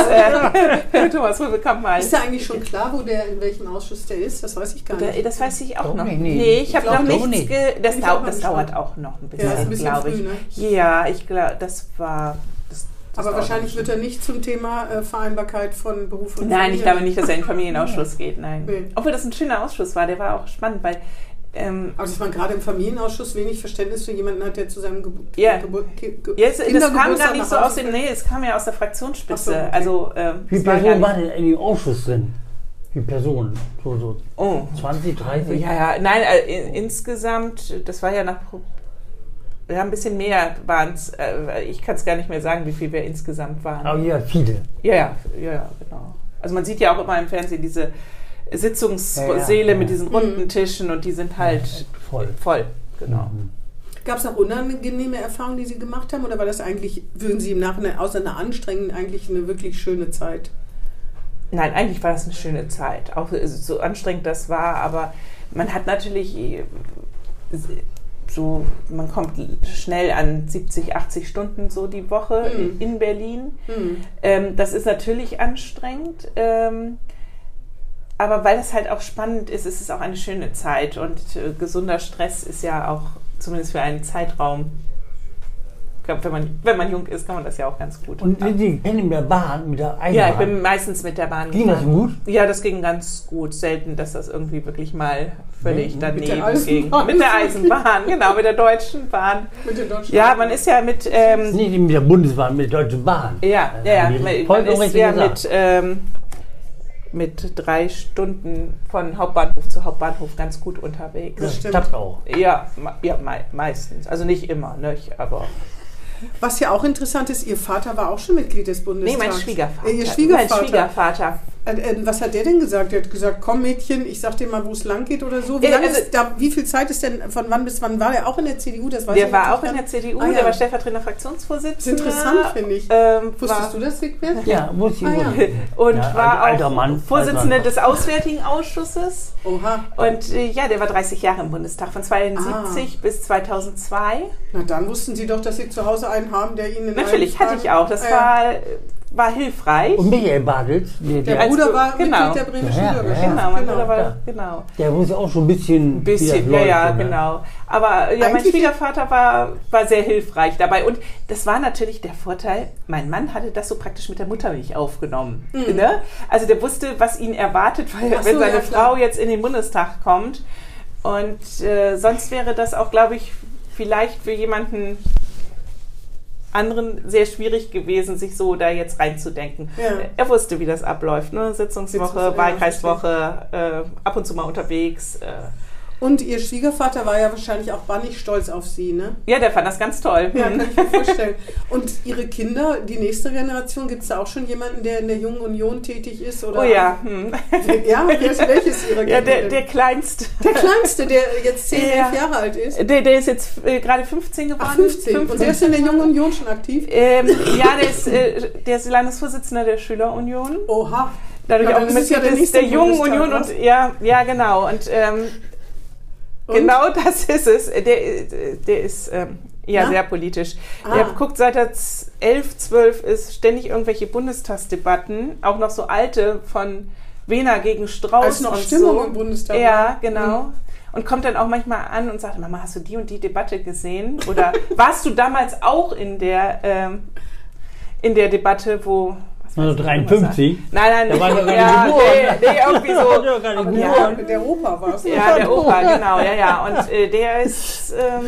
äh, Thomas Rübekamp mal. Ist da eigentlich schon klar, wo der in welchem Ausschuss der ist? Das weiß ich gar nicht. Das weiß ich auch Doch noch. nicht, Nee, nee. ich habe Ich noch nichts. nicht. Ge das, ich dau das dauert auch noch ein bisschen, Ja, ein bisschen glaube ich. früh, ne? Ja, ich glaube, das war. Aber wahrscheinlich wird er nicht zum Thema äh, Vereinbarkeit von Beruf und Nein, ich Familie- glaube nicht, dass er in den Familienausschuss geht. Nein. Nee. Obwohl das ein schöner Ausschuss war, der war auch spannend, weil. Ähm, Aber dass man gerade im Familienausschuss wenig Verständnis für jemanden hat, der zu seinem Gebu Ja. Ge Ge das kam gar nicht so aus dem. Nee, es kam ja aus der Fraktionsspitze. So, okay. Also, ähm, Wie Personen waren denn in dem Ausschuss drin? Wie Personen? So, so Oh. 20, 30? Ja, ja, nein, äh, in, insgesamt, das war ja nach. Pro- Ja, ein bisschen mehr waren es. Äh, ich kann es gar nicht mehr sagen, wie viel wir insgesamt waren. Aber ja, viele. Ja, ja, ja, genau. Also man sieht ja auch immer im Fernsehen diese Sitzungssäle Ja, ja, ja. mit diesen runden Tischen und die sind halt Voll. voll. Genau. Mhm. Gab es auch unangenehme Erfahrungen, die Sie gemacht haben? Oder war das eigentlich, würden Sie im Nachhinein außer einer anstrengenden, eigentlich eine wirklich schöne Zeit? Nein, eigentlich war das eine schöne Zeit. Auch äh, so anstrengend das war, aber man hat natürlich äh, so, man kommt schnell an 70, 80 Stunden so die Woche Mhm. in Berlin. Hm. Ähm, das ist natürlich anstrengend. Ähm, aber weil es halt auch spannend ist, ist es auch eine schöne Zeit. Und äh, gesunder Stress ist ja auch, zumindest für einen Zeitraum, glaube, wenn man, wenn man jung ist, kann man das ja auch ganz gut. Und sind Sie kennen mit der Bahn, mit der Eisenbahn? ja, ich bin meistens mit der Bahn Ging das gut? Ja, das ging ganz gut. Selten, dass das irgendwie wirklich mal völlig Mhm. daneben Mit der ging. Mit der Eisenbahn, genau, mit der Deutschen Bahn. Mit den Deutschen Ja, man ist ja mit, ähm, nicht mit der Bundesbahn, mit der Deutschen Bahn. ja, ja, ja, die man, man ist ja gesagt. mit, ähm, mit drei Stunden von Hauptbahnhof zu Hauptbahnhof ganz gut unterwegs. Das Das stimmt. klappt auch. Ja, ja mei meistens. Also nicht immer, nicht, aber. Was ja auch interessant ist, Ihr Vater war auch schon Mitglied des Nee, Bundestags. mein Schwiegervater. Äh, Ihr Schwiegervater. Mein Schwiegervater. Äh, äh, was hat der denn gesagt? Der hat gesagt, komm Mädchen, ich sag dir mal, wo es lang geht oder so. Wie, lange also- ist da, wie viel Zeit ist denn, von wann bis wann war er auch in der CDU? Das weiß Der ich war auch in der CDU, Ah, ja. der war stellvertretender Fraktionsvorsitzender. Das ist interessant, finde ich. Ähm, Wusstest du das, Wigbert? Ja, muss ich Ah, ja. und Ja, war alter auch Mann, Vorsitzender des Auswärtigen Ausschusses. Oha. Und äh, ja, der war 30 Jahre im Bundestag, von 72 Ah. bis 2002. Na dann wussten Sie doch, dass Sie zu Hause einen haben, der Ihnen Natürlich hatte ich auch. Das Ah, ja. war war hilfreich. Und Michael Bartels, der, Der Bruder war genau. Mitglied der bremischen Ja, ja, Bürgerschaft. Genau, mein genau. Bruder war, ja. genau. der muss ja auch schon ein bisschen. Ein bisschen, ja, ja, ne? genau. Aber ja, mein Schwiegervater war, war sehr hilfreich dabei. Und das war natürlich der Vorteil, mein Mann hatte das so praktisch mit der Muttermilch aufgenommen. Ne? Also der wusste, was ihn erwartet, weil Mhm. So, wenn seine ja. Frau jetzt in den Bundestag kommt. Und äh, sonst wäre das auch, glaube ich, vielleicht für jemanden anderen sehr schwierig gewesen, sich so da jetzt reinzudenken. Ja. Er wusste, wie das abläuft. Ne? Sitzungswoche, Sitzungs- ja, Wahlkreiswoche, äh, ab und zu mal unterwegs. Äh. Und ihr Schwiegervater war ja wahrscheinlich auch wahnsinnig stolz auf sie, ne? Ja, der fand das ganz toll. Ja, Hm. kann ich mir vorstellen. Und ihre Kinder, die nächste Generation, gibt es da auch schon jemanden, der in der Jungen Union tätig ist? Oder? Oh ja, hm. Ja, ist, welches ihrer Kinder? ja der, der Kleinste. Der Kleinste, der jetzt 10, Ja. 11 Jahre alt ist. Der, der ist jetzt äh, gerade 15 geworden. Ach, 15. Und der ist in der Jungen Union schon aktiv? ähm, ja, der ist, äh, der ist Landesvorsitzender der Schülerunion. Oha. Dadurch Ja, auch es ja der der Jungen Bundestag, Union. was? Und, ja, ja, genau. Und, ähm, Und? genau das ist es. Der, der ist ähm, ja, Ja? sehr politisch. Ah. Der guckt seit er z- 11, 12 ist ständig irgendwelche Bundestagsdebatten, auch noch so alte von Wehner gegen Strauß Als noch und Stimmung so. im Bundestag Ja, war. genau. Und kommt dann auch manchmal an und sagt, Mama, hast du die und die Debatte gesehen? Oder warst du damals auch in der, ähm, in der Debatte, wo... was weiß ich, 1953? was er- Nein, nein, Da war nicht ja, nee, nee, irgendwie so. geboren. der, Opa war es. Ja, der Opa, genau, ja, ja. Und äh, der ist ähm,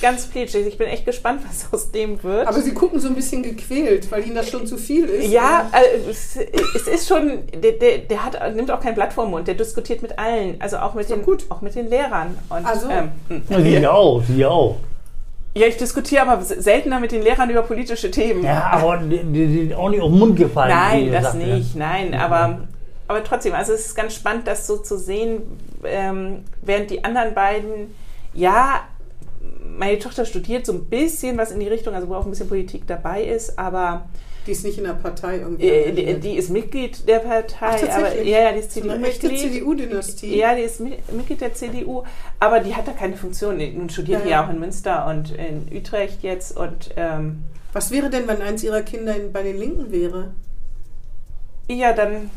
ganz plitschig. Ich bin echt gespannt, was aus dem wird. Aber sie gucken so ein bisschen gequält, weil ihnen das schon zu viel ist. ja, äh, es, es ist schon, der, der, der hat, nimmt auch kein Blatt vor den Mund, der diskutiert mit allen, also auch mit, doch den, gut. auch mit den Lehrern. Und, Ach so. ähm, hm. Ja, sie ja auch, sie ja auch. Ja, ich diskutiere aber seltener mit den Lehrern über politische Themen. Ja, aber die, die sind auch nicht auf den Mund gefallen. Nein, das ne? nicht, nein, aber, aber trotzdem, also es ist ganz spannend, das so zu sehen, ähm, während die anderen beiden, ja, meine Tochter studiert so ein bisschen was in die Richtung, also wo auch ein bisschen Politik dabei ist, aber Die ist nicht in der Partei irgendwie. äh, die, die ist Mitglied der Partei, Ach, aber ja, ja, die ist CDU-Mitglied. CDU-Dynastie. Ja, die ist Mi- Mitglied der CDU, aber die hat da keine Funktion. Nun studiert Ja, die ja. auch in Münster und in Utrecht jetzt und ähm, Was wäre denn, wenn eins ihrer Kinder in, bei den Linken wäre? Ja, dann,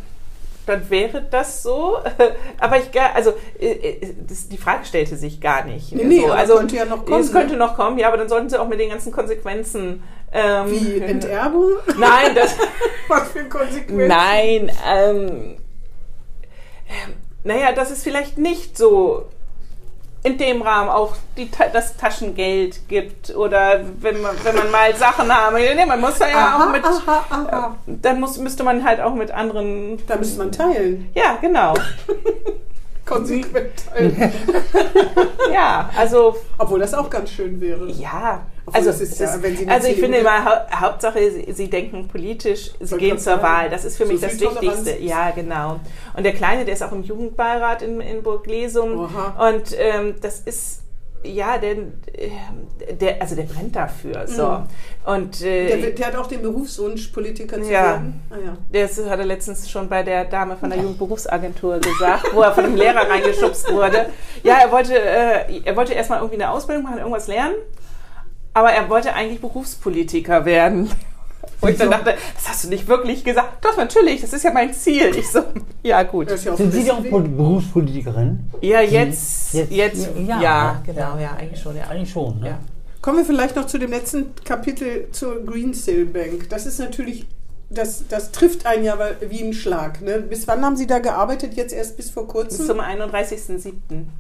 dann wäre das so. Aber ich, also äh, äh, das, die Frage stellte sich gar nicht. Nee, nee, so, also könnte ja noch kommen, Es könnte ne? noch kommen, ja, aber dann sollten sie auch mit den ganzen Konsequenzen. Ähm, Wie Enterbung? Nein, das, Was für Konsequenzen? nein. Ähm, ähm, naja, dass es vielleicht nicht so in dem Rahmen auch die, das Taschengeld gibt oder wenn man, wenn man mal Sachen haben. Nee, man muss da ja Aha, auch mit. aha, aha. Dann muss, müsste man halt auch mit anderen. Da müsste man teilen. Ja, genau. Konsequent teilen. Ja, also Obwohl das auch ganz schön wäre. ja. Obwohl, Also, das ist ja, also ich finde immer, hau Hauptsache, sie, sie denken politisch, sie gehen zur sagen, Wahl. Das ist für so mich das. Wichtigste. Ja, genau. Und der Kleine, der ist auch im Jugendbeirat in, in Burg Lesum. Oha. Und ähm, das ist, ja, der, der, also der brennt dafür. So. Mhm. Und äh, Der, der hat auch den Berufswunsch, Politiker zu Ja. werden. Ah, ja. Das hat er letztens schon bei der Dame von der Jugendberufsagentur gesagt, wo er von einem Lehrer reingeschubst wurde. Ja, er wollte, äh, er wollte erstmal irgendwie eine Ausbildung machen, irgendwas lernen, aber er wollte eigentlich Berufspolitiker werden. Wo ich dann dachte, das hast du nicht wirklich gesagt. Doch, natürlich, das ist ja mein Ziel. Ich so, ja gut. Ja Sind Sie Pol- Berufspolitikerin? Ja, jetzt, Jetzt- jetzt, ja, ja, ja, genau, ja. eigentlich schon, ja. Eigentlich schon, ne? Ja. Kommen wir vielleicht noch zu dem letzten Kapitel zur Greensill Bank. Das ist natürlich, das, das trifft einen ja wie ein Schlag. Ne? Bis wann haben Sie da gearbeitet? Jetzt erst bis vor Bis kurzem? zum 31.07.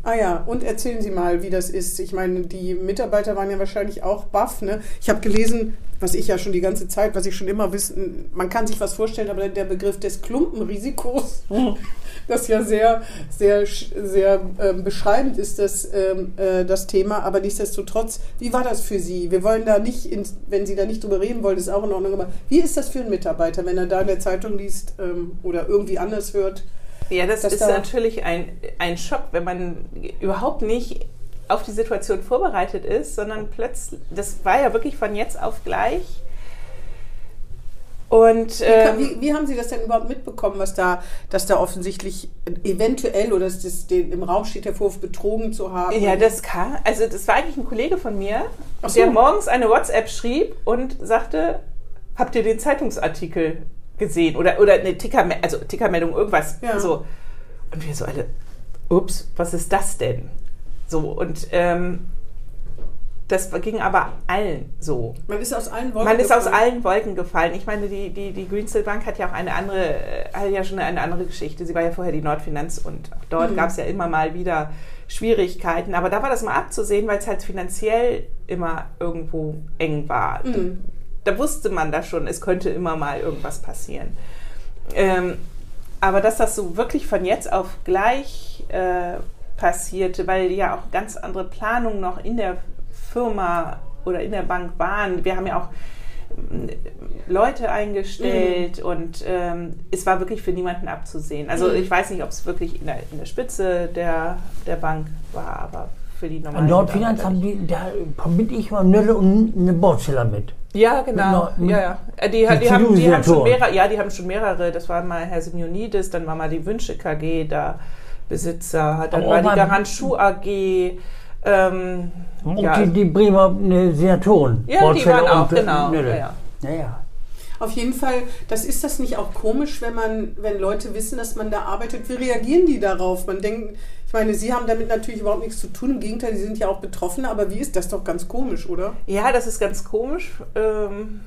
Ah ja, und erzählen Sie mal, wie das ist. Ich meine, die Mitarbeiter waren ja wahrscheinlich auch baff. Ne? Ich habe gelesen, was ich ja schon die ganze Zeit, was ich schon immer wissen, man kann sich was vorstellen, aber der Begriff des Klumpenrisikos, das ja sehr, sehr, sehr ähm, beschreibend ist, das, ähm, äh, das Thema. Aber nichtsdestotrotz, wie war das für Sie? Wir wollen da nicht, ins, wenn Sie da nicht drüber reden wollen, ist auch in Ordnung. Aber wie ist das für einen Mitarbeiter, wenn er da in der Zeitung liest ähm, oder irgendwie anders hört? Ja, das ist da- natürlich ein, ein Schock, wenn man überhaupt nicht auf die Situation vorbereitet ist, sondern plötzlich, das war ja wirklich von jetzt auf gleich. Und Wie, kann- ähm, wie, wie haben Sie das denn überhaupt mitbekommen, was da, dass da offensichtlich eventuell oder dass das den, im Raum steht, der Vorwurf betrogen zu haben? ja, das kam, also das war eigentlich ein Kollege von mir, so. der morgens eine WhatsApp schrieb und sagte, habt ihr den Zeitungsartikel gesehen? Oder, oder eine Ticker, also Tickermeldung, irgendwas. Ja. So. Und wir so alle, ups, was ist das denn? So, und ähm, das ging aber allen so. Man ist aus allen Wolken Man ist aus gefallen. allen Wolken gefallen. Ich meine, die, die, die Greensill Bank hat ja auch eine andere, äh, hat ja schon eine andere Geschichte. Sie war ja vorher die Nordfinanz und auch dort Mhm. gab es ja immer mal wieder Schwierigkeiten. Aber da war das mal abzusehen, weil es halt finanziell immer irgendwo eng war. Mhm. Da wusste man das schon, es könnte immer mal irgendwas passieren. Ähm, aber dass das so wirklich von jetzt auf gleich äh, passierte, weil ja auch ganz andere Planungen noch in der Firma oder in der Bank waren. Wir haben ja auch ähm, Leute eingestellt und ähm, es war wirklich für niemanden abzusehen. Also Mhm. ich weiß nicht, ob es wirklich in der, in der Spitze der, der Bank war, aber für die normalen An Nordfinanz haben die, da verbinde ich mal Nölle und eine Bauzelle mit. Ja, genau. Mit ja, ja. Äh, Die, die die, haben, die haben schon CDU-Senatoren. mehrere, ja, die haben schon mehrere. Das war mal Herr Simeonidis, dann war mal die Wünsche KG da Besitzer, dann Aber war die Garantschuh AG. Ähm, Und ja, die, die Bremer äh, Senatoren. ja, die Bauzelle waren auch, genau. Nölle. Ja, ja. Ja, ja. Auf jeden Fall, das ist das nicht auch komisch, wenn man, wenn Leute wissen, dass man da arbeitet, wie reagieren die darauf? Man denkt, ich meine, sie haben damit natürlich überhaupt nichts zu tun, im Gegenteil, sie sind ja auch Betroffene, aber wie ist das doch ganz komisch, oder? Ja, das ist ganz komisch. Ähm,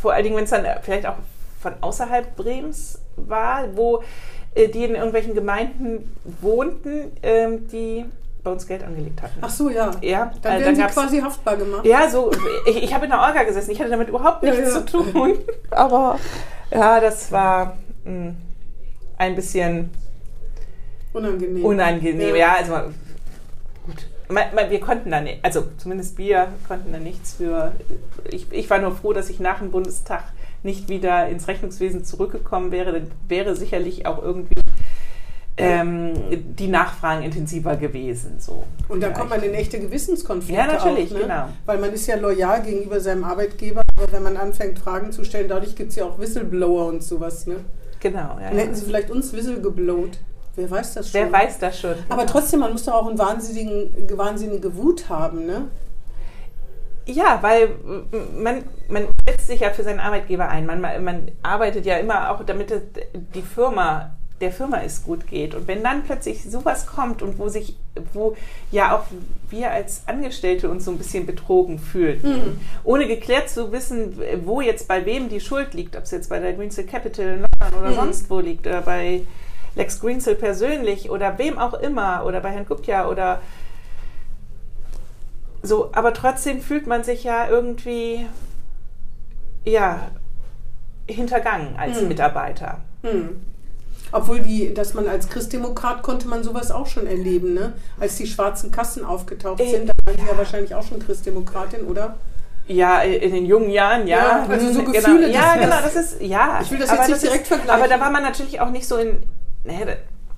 vor allen Dingen, wenn es dann vielleicht auch von außerhalb Brems war, wo äh, die in irgendwelchen Gemeinden wohnten, ähm, die bei uns Geld angelegt hatten. Ach so, ja. Ja, Dann äh, werden sie gab's- quasi haftbar gemacht. Ja, so, ich, ich habe in der Orga gesessen, ich hatte damit überhaupt Ja, nichts ja. zu tun. Aber ja, das war mh, ein bisschen Unangenehm. unangenehm. Ja. Ja, also gut. Man, man, wir konnten da nicht, also zumindest wir konnten da nichts für. Ich, ich war nur froh, dass ich nach dem Bundestag nicht wieder ins Rechnungswesen zurückgekommen wäre. Dann wäre sicherlich auch irgendwie ähm, die Nachfragen intensiver gewesen. So. Und da kommt man in echte Gewissenskonflikte. Ja, natürlich, auch, ne? genau. Weil man ist ja loyal gegenüber seinem Arbeitgeber, aber wenn man anfängt, Fragen zu stellen, dadurch gibt es ja auch Whistleblower und sowas. Ne? Genau, ja. Dann ja. hätten sie vielleicht uns Whistle geblowt. Wer weiß das schon? Wer weiß das schon. Aber Genau. trotzdem, man muss doch auch einen wahnsinnigen, wahnsinnige Wut haben, ne? Ja, weil m, man, man setzt sich ja für seinen Arbeitgeber ein. Man, man arbeitet ja immer auch, damit die Firma, der Firma es gut geht. Und wenn dann plötzlich sowas kommt und wo sich, wo ja auch wir als Angestellte uns so ein bisschen betrogen fühlten, ohne geklärt zu wissen, wo jetzt bei wem die Schuld liegt, ob es jetzt bei der Greensill Capital in London oder sonst wo liegt, oder bei Lex Greensill persönlich oder wem auch immer, oder bei Herrn Gupja oder so, aber trotzdem fühlt man sich ja irgendwie, ja, hintergangen als Mhm. Mitarbeiter. Hm. Obwohl die, dass man als Christdemokrat konnte man sowas auch schon erleben, ne? Als die schwarzen Kassen aufgetaucht Äh, sind, da waren sie ja wahrscheinlich auch schon Christdemokratin, oder? Ja, in den jungen Jahren, ja. Ja, also so Mhm, Gefühle, Genau. Ja, das- genau, das ist, ja. Ich will das aber jetzt nicht direkt ist, vergleichen. Aber da war man natürlich auch nicht so in, da-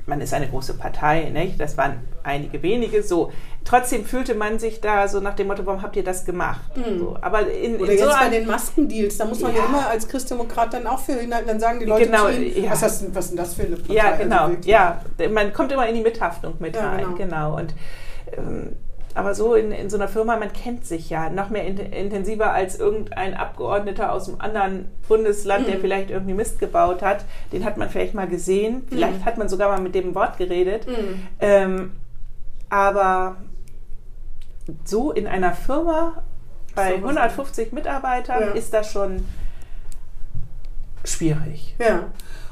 man ist eine große Partei, nicht? das waren einige wenige, so. Trotzdem fühlte man sich da so nach dem Motto, warum habt ihr das gemacht? So, aber in, Oder in jetzt so bei den Maskendeals, da muss man ja, Ja. immer als Christdemokrat dann auch für hinhalten, dann sagen die Leute Genau, ihnen, ja. was, das, was ist denn das für eine Partei? Ja, Also genau. wirklich. ja, man kommt immer in die Mithaftung mit Ja, rein. genau. Genau. Und, ähm, aber so in, in so einer Firma, man kennt sich ja noch mehr in, intensiver als irgendein Abgeordneter aus einem anderen Bundesland, Mhm. der vielleicht irgendwie Mist gebaut hat. Den hat man vielleicht mal gesehen. Vielleicht hat man sogar mal mit dem Wort geredet. Mhm. Ähm, aber so in einer Firma bei So was- 150 Mitarbeitern Ja. ist das schon schwierig. Ja.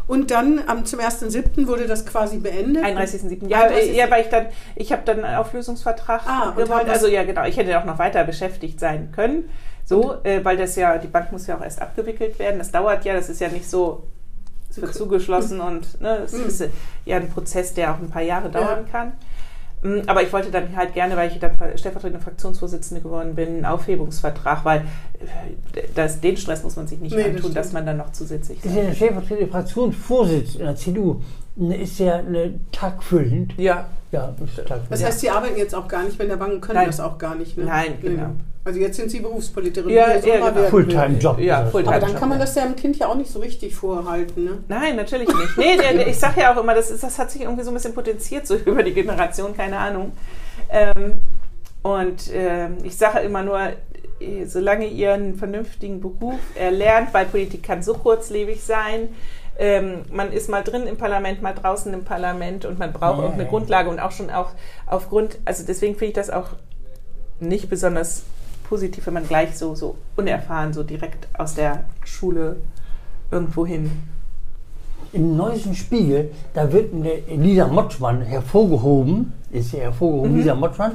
Und dann am, zum 1.7. wurde das quasi beendet. 31.07. Ja, 31.. ja, weil ich dann, ich habe dann einen Auflösungsvertrag Ah, gewonnen. Also ja, genau. Ich hätte auch noch weiter beschäftigt sein können. So, äh, weil das ja, die Bank muss ja auch erst abgewickelt werden. Das dauert ja, das ist ja nicht so, es wird Okay. zugeschlossen und ne, es Mhm. ist ja ein Prozess, der auch ein paar Jahre dauern Ja. kann. Mm, Aber ich wollte dann halt gerne, weil ich dann stellvertretende Fraktionsvorsitzende geworden bin, einen Aufhebungsvertrag, weil äh, das, den Stress muss man sich nicht Nee, das antun, dass stimmt. man dann noch zusätzlich Das ist ja der stellvertretende Fraktionsvorsitz in der CDU. Ne, Ist ja eine tagfüllend. Ja, Ja, ist tagfüllend. Das heißt, Sie arbeiten jetzt auch gar nicht mehr in der Bank und können Nein. das auch gar nicht. Ne? Nein, Nee. Also jetzt sind Sie Berufspolitikerin. Ja, ja, genau. Fulltime-Job. ja. Fulltime. Aber dann kann man das ja dem Kind ja auch nicht so richtig vorhalten. Ne? Nein, natürlich nicht. Nee, der, der, ich sage ja auch immer, das, ist, das hat sich irgendwie so ein bisschen potenziert, so über die Generation, keine Ahnung. Ähm, und ähm, ich sage immer nur, äh, solange ihr einen vernünftigen Beruf erlernt, weil Politik kann so kurzlebig sein. Ähm, man ist mal drin im Parlament, mal draußen im Parlament und man braucht Ja. auch eine Grundlage und auch schon auch aufgrund, also deswegen finde ich das auch nicht besonders positiv, wenn man gleich so, so unerfahren, so direkt aus der Schule irgendwo hin. Im neuesten Spiegel, da wird eine Lisa Motschmann hervorgehoben, ist ja hervorgehoben, Mhm. Lisa Motschmann,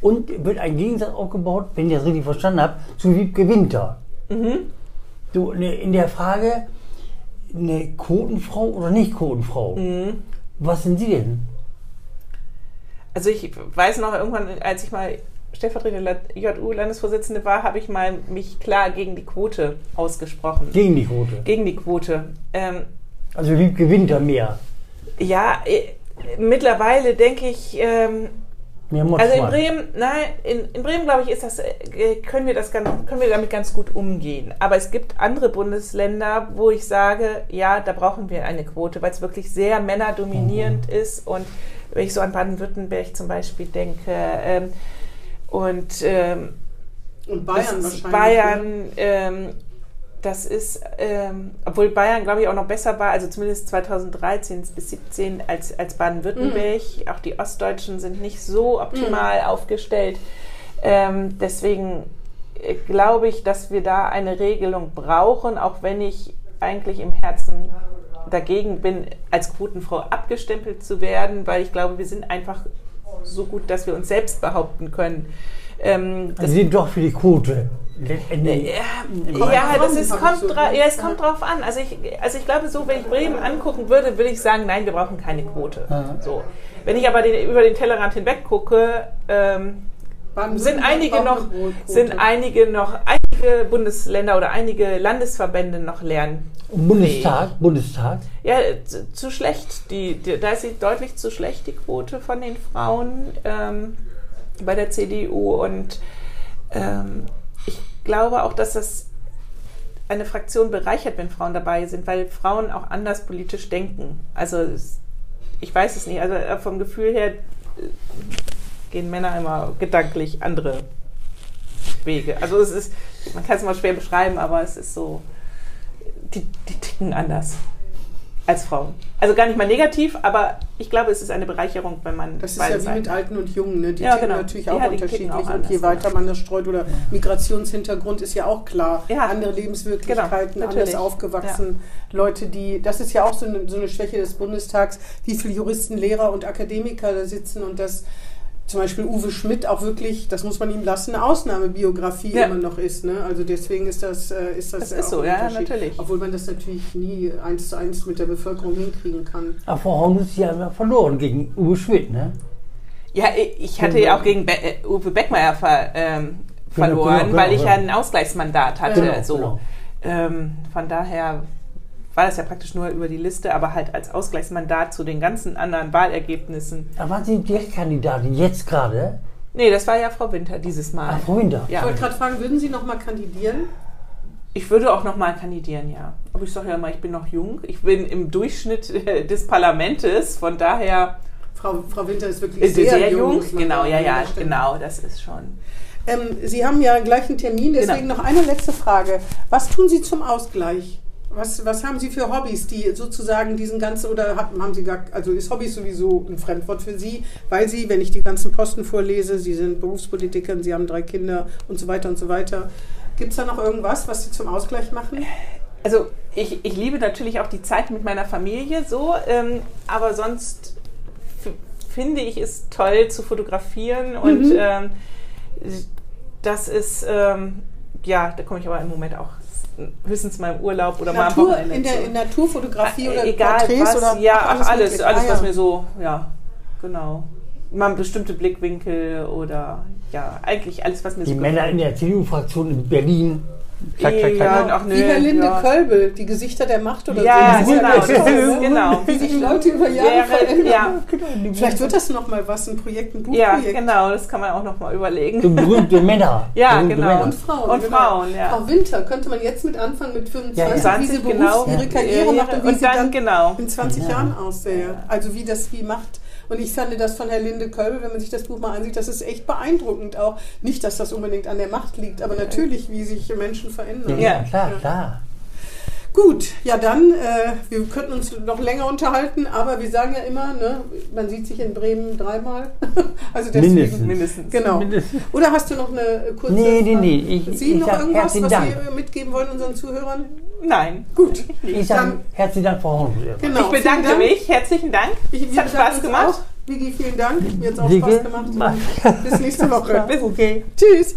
und wird ein Gegensatz aufgebaut, wenn ich das richtig verstanden habe, zu Wiebke Winter. Mhm. So, ne, in der Frage, eine Quotenfrau oder nicht Quotenfrau? Mhm. Was sind Sie denn? Also ich weiß noch, irgendwann, als ich mal stellvertretende JU-Landesvorsitzende war, habe ich mal mich klar gegen die Quote ausgesprochen. Gegen die Quote. Gegen die Quote. Ähm, Also Wiebke Winter mehr. ja, äh, mittlerweile denke ich, ähm, also in Bremen, nein, in, in Bremen glaube ich, ist das, äh, können wir das ganz, können wir damit ganz gut umgehen. Aber es gibt andere Bundesländer, wo ich sage, ja, da brauchen wir eine Quote, weil es wirklich sehr männerdominierend ist. Und wenn ich so an Baden-Württemberg zum Beispiel denke, ähm, und ähm, Und Bayern das ist wahrscheinlich. Bayern, ähm, das ist, ähm, obwohl Bayern, glaube ich, auch noch besser war, also zumindest 2013 bis 2017 als, als Baden-Württemberg. Mhm. Auch die Ostdeutschen sind nicht so optimal aufgestellt. Ähm, deswegen äh, glaube ich, dass wir da eine Regelung brauchen, auch wenn ich eigentlich im Herzen dagegen bin, als Quotenfrau abgestempelt zu werden, weil ich glaube, wir sind einfach so gut, dass wir uns selbst behaupten können. Ähm, Also Sie sind doch für die Quote. Letztendlich. ja, ja, das ist, kommt, so, ja, es kommt drauf an. Also ich, also ich glaube, so, wenn ich Bremen angucken würde, würde ich sagen, nein, wir brauchen keine Quote. So. Wenn ich aber den, über den Tellerrand hinweg gucke, ähm, sind einige noch, sind einige noch, einige Bundesländer oder einige Landesverbände noch lernen. Bundestag, Bundestag. Ja, zu, zu schlecht. Die, die, da ist sie deutlich zu schlecht, die Quote von den Frauen ähm, bei der CDU. Und ähm, ich glaube auch, dass das eine Fraktion bereichert, wenn Frauen dabei sind, weil Frauen auch anders politisch denken. Also ich weiß es nicht. Also vom Gefühl her äh, gehen Männer immer gedanklich andere Wege. Also es ist, man kann es mal schwer beschreiben, aber es ist so, die, die ticken anders als Frauen. Also gar nicht mal negativ, aber ich glaube, es ist eine Bereicherung, wenn man Das ist ja beide wie mit Alten und Jungen, ne? die Ja, ticken genau. natürlich Ja, auch ticken unterschiedlich. auch und je weiter man das streut oder Migrationshintergrund ist ja auch klar. Ja. Andere Lebenswirklichkeiten, Genau, anders aufgewachsen. Leute, die, das ist ja auch so eine, so eine Schwäche des Bundestags, wie viele Juristen, Lehrer und Akademiker da sitzen und das zum Beispiel Uwe Schmidt auch wirklich, das muss man ihm lassen, eine Ausnahmebiografie Ja. immer noch ist. Ne? Also deswegen ist das, äh, ist das, Das ist auch so, ja, natürlich. Obwohl man das natürlich nie eins zu eins mit der Bevölkerung hinkriegen kann. Aber Frau Sie haben ja verloren gegen Uwe Schmidt, ne? Ja, ich hatte ja auch gegen Be äh, Uwe Beckmeier ver ähm, Genau, verloren, genau, weil ich genau. ja ein Ausgleichsmandat hatte. Genau, so. genau. Ähm, von daher war das ja praktisch nur über die Liste, aber halt als Ausgleichsmandat zu den ganzen anderen Wahlergebnissen. Da waren Sie Direktkandidatin, jetzt gerade. Nee, das war ja Frau Winter dieses Mal. Ah, Frau Winter. Ich Ja. wollte gerade fragen, würden Sie noch mal kandidieren? Ich würde auch nochmal kandidieren, ja. Aber ich sage ja mal, ich bin noch jung. Ich bin im Durchschnitt äh, des Parlamentes, von daher Frau, Frau Winter ist wirklich ist sie sehr, sehr, jung. man Genau, ja, ja, Das stimmt. genau, das ist schon. Ähm, Sie haben ja gleich einen Termin, deswegen Genau. noch eine letzte Frage. Was tun Sie zum Ausgleich? Was, was haben Sie für Hobbys, die sozusagen diesen ganzen, oder haben, Sie gar, also ist Hobbys sowieso ein Fremdwort für Sie, weil Sie, wenn ich die ganzen Posten vorlese, Sie sind Berufspolitikerin, Sie haben drei Kinder und so weiter und so weiter. Gibt es da noch irgendwas, was Sie zum Ausgleich machen? Also ich, ich liebe natürlich auch die Zeit mit meiner Familie so, ähm, aber sonst finde ich es toll zu fotografieren und Mhm. ähm, das ist, ähm, ja, da komme ich aber im Moment auch höchstens mal im Urlaub oder mal am Natur, Wochenende in der in Naturfotografie oder Äh, Egal, Porträts was, oder ja, ach, alles, mögliche? alles, Ah, was mir so, ja, genau. Mal bestimmte Blickwinkel oder ja, eigentlich alles, was mir Die so Männer in der CDU-Fraktion in Berlin. Klack, klack, Ja, klack. ach, nö, Wie Herr Linde ja. Kölbel, die Gesichter der Macht oder Ja, so. genau, ja das toll, ne? genau. Wie sich Leute über Jahre verändern. ja, Vielleicht wird das noch mal was, ein Projekt, ein ja, Buchprojekt. genau, das kann man auch noch mal überlegen. So berühmte Männer. Ja, berühmte genau. Männer. Und Frauen. Und genau. Frauen, ja. Frau Winter, könnte man jetzt mit anfangen mit 25, Ja, ja. wie 20, sie genau. Ihre Karriere macht und wie und sie dann, dann genau. in 20 Ja. Jahren aussähe. Also wie das wie Macht Und ich fand das von Herr Linde Kölbe, wenn man sich das Buch mal ansieht, das ist echt beeindruckend auch. Nicht, dass das unbedingt an der Macht liegt, aber natürlich, wie sich Menschen verändern. Ja, klar, klar. Gut, ja dann, äh, wir könnten uns noch länger unterhalten, aber wir sagen ja immer, ne, man sieht sich in Bremen dreimal. also deswegen, Mindestens. Mindestens. Genau. Mindestens. Oder hast du noch eine kurze Nee, nee, nee, ich- Sie ich noch sag irgendwas, was Dank. Sie mitgeben wollen unseren Zuhörern? Nein. Gut. Ich sage herzlichen Dank, Frau Horn. Genau. Ich bedanke Dank. mich. Herzlichen Dank. Ich, wir es hat Spaß gemacht. Auch. Vigi, vielen Dank. Mir hat es auch Vigi, Spaß gemacht. mach- Bis nächste Woche. Bis okay. Tschüss.